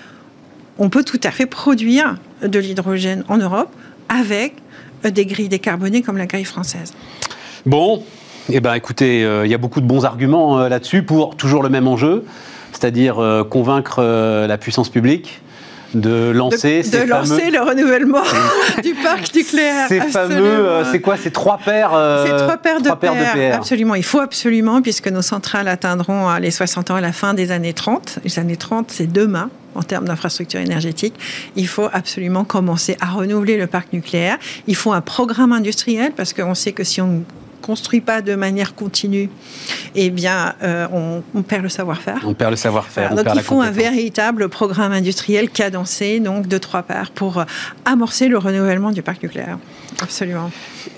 on peut tout à fait produire de l'hydrogène en Europe avec des grilles décarbonées comme la grille française. Bon, eh ben, écoutez, euh, il y a beaucoup de bons arguments euh, là-dessus pour toujours le même enjeu, c'est-à-dire euh, convaincre la puissance publique de lancer, de, lancer le renouvellement du parc nucléaire. Ces fameux, euh, c'est quoi Ces trois paires euh, Ces trois paires, de, paires, Absolument, il faut absolument, puisque nos centrales atteindront euh, les 60 ans à la fin des années 30. Les années 30, c'est demain en termes d'infrastructure énergétique, il faut absolument commencer à renouveler le parc nucléaire. Il faut un programme industriel parce qu'on sait que si on construit pas de manière continue, eh bien, euh, on, perd le savoir-faire. On perd le savoir-faire. donc, il faut un véritable programme industriel cadencé, donc de trois parts, pour amorcer le renouvellement du parc nucléaire. Absolument.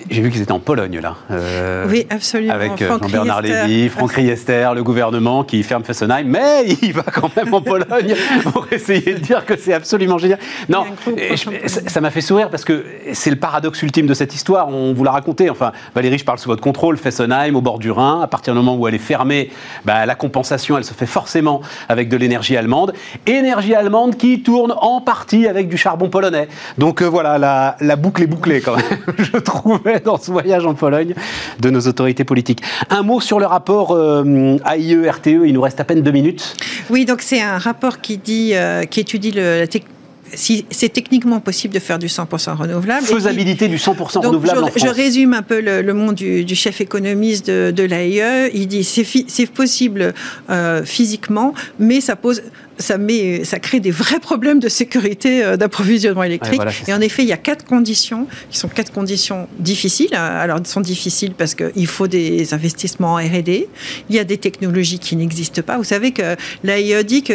J'ai vu qu'ils étaient en Pologne, là. Euh, oui, absolument. Avec euh, Jean-Bernard Lévy, Franck Riester, le gouvernement qui ferme Fessenheim, mais il va quand même en Pologne pour essayer de dire que c'est absolument génial. Non, ça m'a fait sourire parce que c'est le paradoxe ultime de cette histoire. On vous l'a raconté. Enfin, Valérie, je parle sous votre contrôle. Fessenheim, au bord du Rhin, à partir du moment où elle est fermée, bah, la compensation, elle se fait forcément avec de l'énergie allemande. Énergie allemande qui tourne en partie avec du charbon polonais. Donc euh, voilà, la, la boucle est bouclée quand même, je dans ce voyage en Pologne de nos autorités politiques. Un mot sur le rapport euh, AIE-RTE, il nous reste à peine deux minutes. Oui, donc c'est un rapport qui, dit, euh, qui étudie la si c'est techniquement possible de faire du 100% renouvelable. Faisabilité du 100% renouvelable je, en France. Je résume un peu le, le monde du, du, chef économiste de, de l'AIE. Il dit c'est possible euh, physiquement, mais ça pose ça, met, ça crée des vrais problèmes de sécurité euh, d'approvisionnement électrique. et en effet, il y a quatre conditions qui sont quatre conditions difficiles. Alors, elles sont difficiles parce qu'il faut des investissements en R&D. Il y a des technologies qui n'existent pas. Vous savez que l'AIE dit que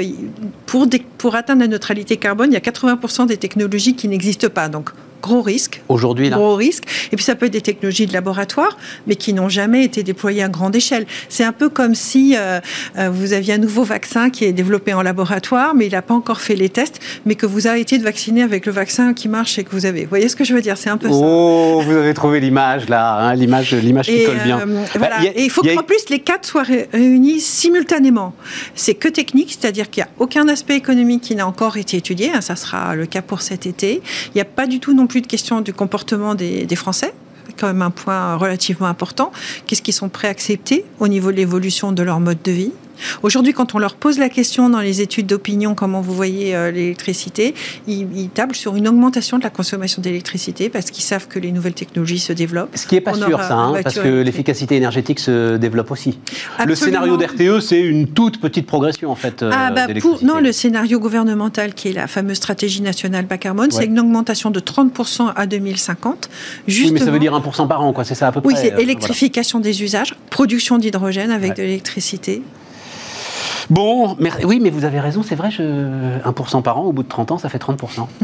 pour, pour atteindre la neutralité carbone, il y a 80% des technologies qui n'existent pas. Donc, gros risque. Aujourd'hui, Gros risque. Et puis ça peut être des technologies de laboratoire, mais qui n'ont jamais été déployées à grande échelle. C'est un peu comme si euh, euh, vous aviez un nouveau vaccin qui est développé en laboratoire, mais il n'a pas encore fait les tests, mais que vous arrêtez de vacciner avec le vaccin qui marche et que vous avez. Vous voyez ce que je veux dire? C'est un peu ça. Oh, vous avez trouvé l'image là, hein, l'image, l'image qui colle bien. Euh, voilà. Bah, et il faut qu'en plus les quatre soient réunis simultanément. C'est que technique, c'est-à-dire qu'il n'y a aucun aspect économique qui n'a encore été étudié. Hein, ça sera le cas pour cet été. Il n'y a pas du tout non plus de question du comportement des, des Français quand même un point relativement important. Qu'est-ce qu'ils sont prêts à accepter au niveau de l'évolution de leur mode de vie? Aujourd'hui, quand on leur pose la question dans les études d'opinion, comment vous voyez euh, l'électricité, ils, tablent sur une augmentation de la consommation d'électricité parce qu'ils savent que les nouvelles technologies se développent. Ce qui n'est pas sûr, ça, hein, parce que l'efficacité énergétique se développe aussi. Le scénario d'RTE, c'est une toute petite progression, en fait. Euh, ah, bah pour, non, le scénario gouvernemental, qui est la fameuse stratégie nationale bas carbone, c'est une augmentation de 30% à 2050. Justement, oui, mais ça veut dire 1% par an, quoi, c'est ça à peu près Oui, c'est euh, électrification des usages, production d'hydrogène avec de l'électricité. Bon, oui, mais vous avez raison, c'est vrai, je... 1% par an, au bout de 30 ans, ça fait 30%.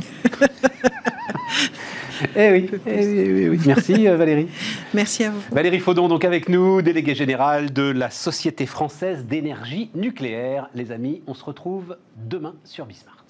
Eh oui, eh oui, merci euh, Valérie. Merci à vous. Valérie Faudon, donc avec nous, déléguée générale de la Société française d'énergie nucléaire. Les amis, on se retrouve demain sur Bismarck.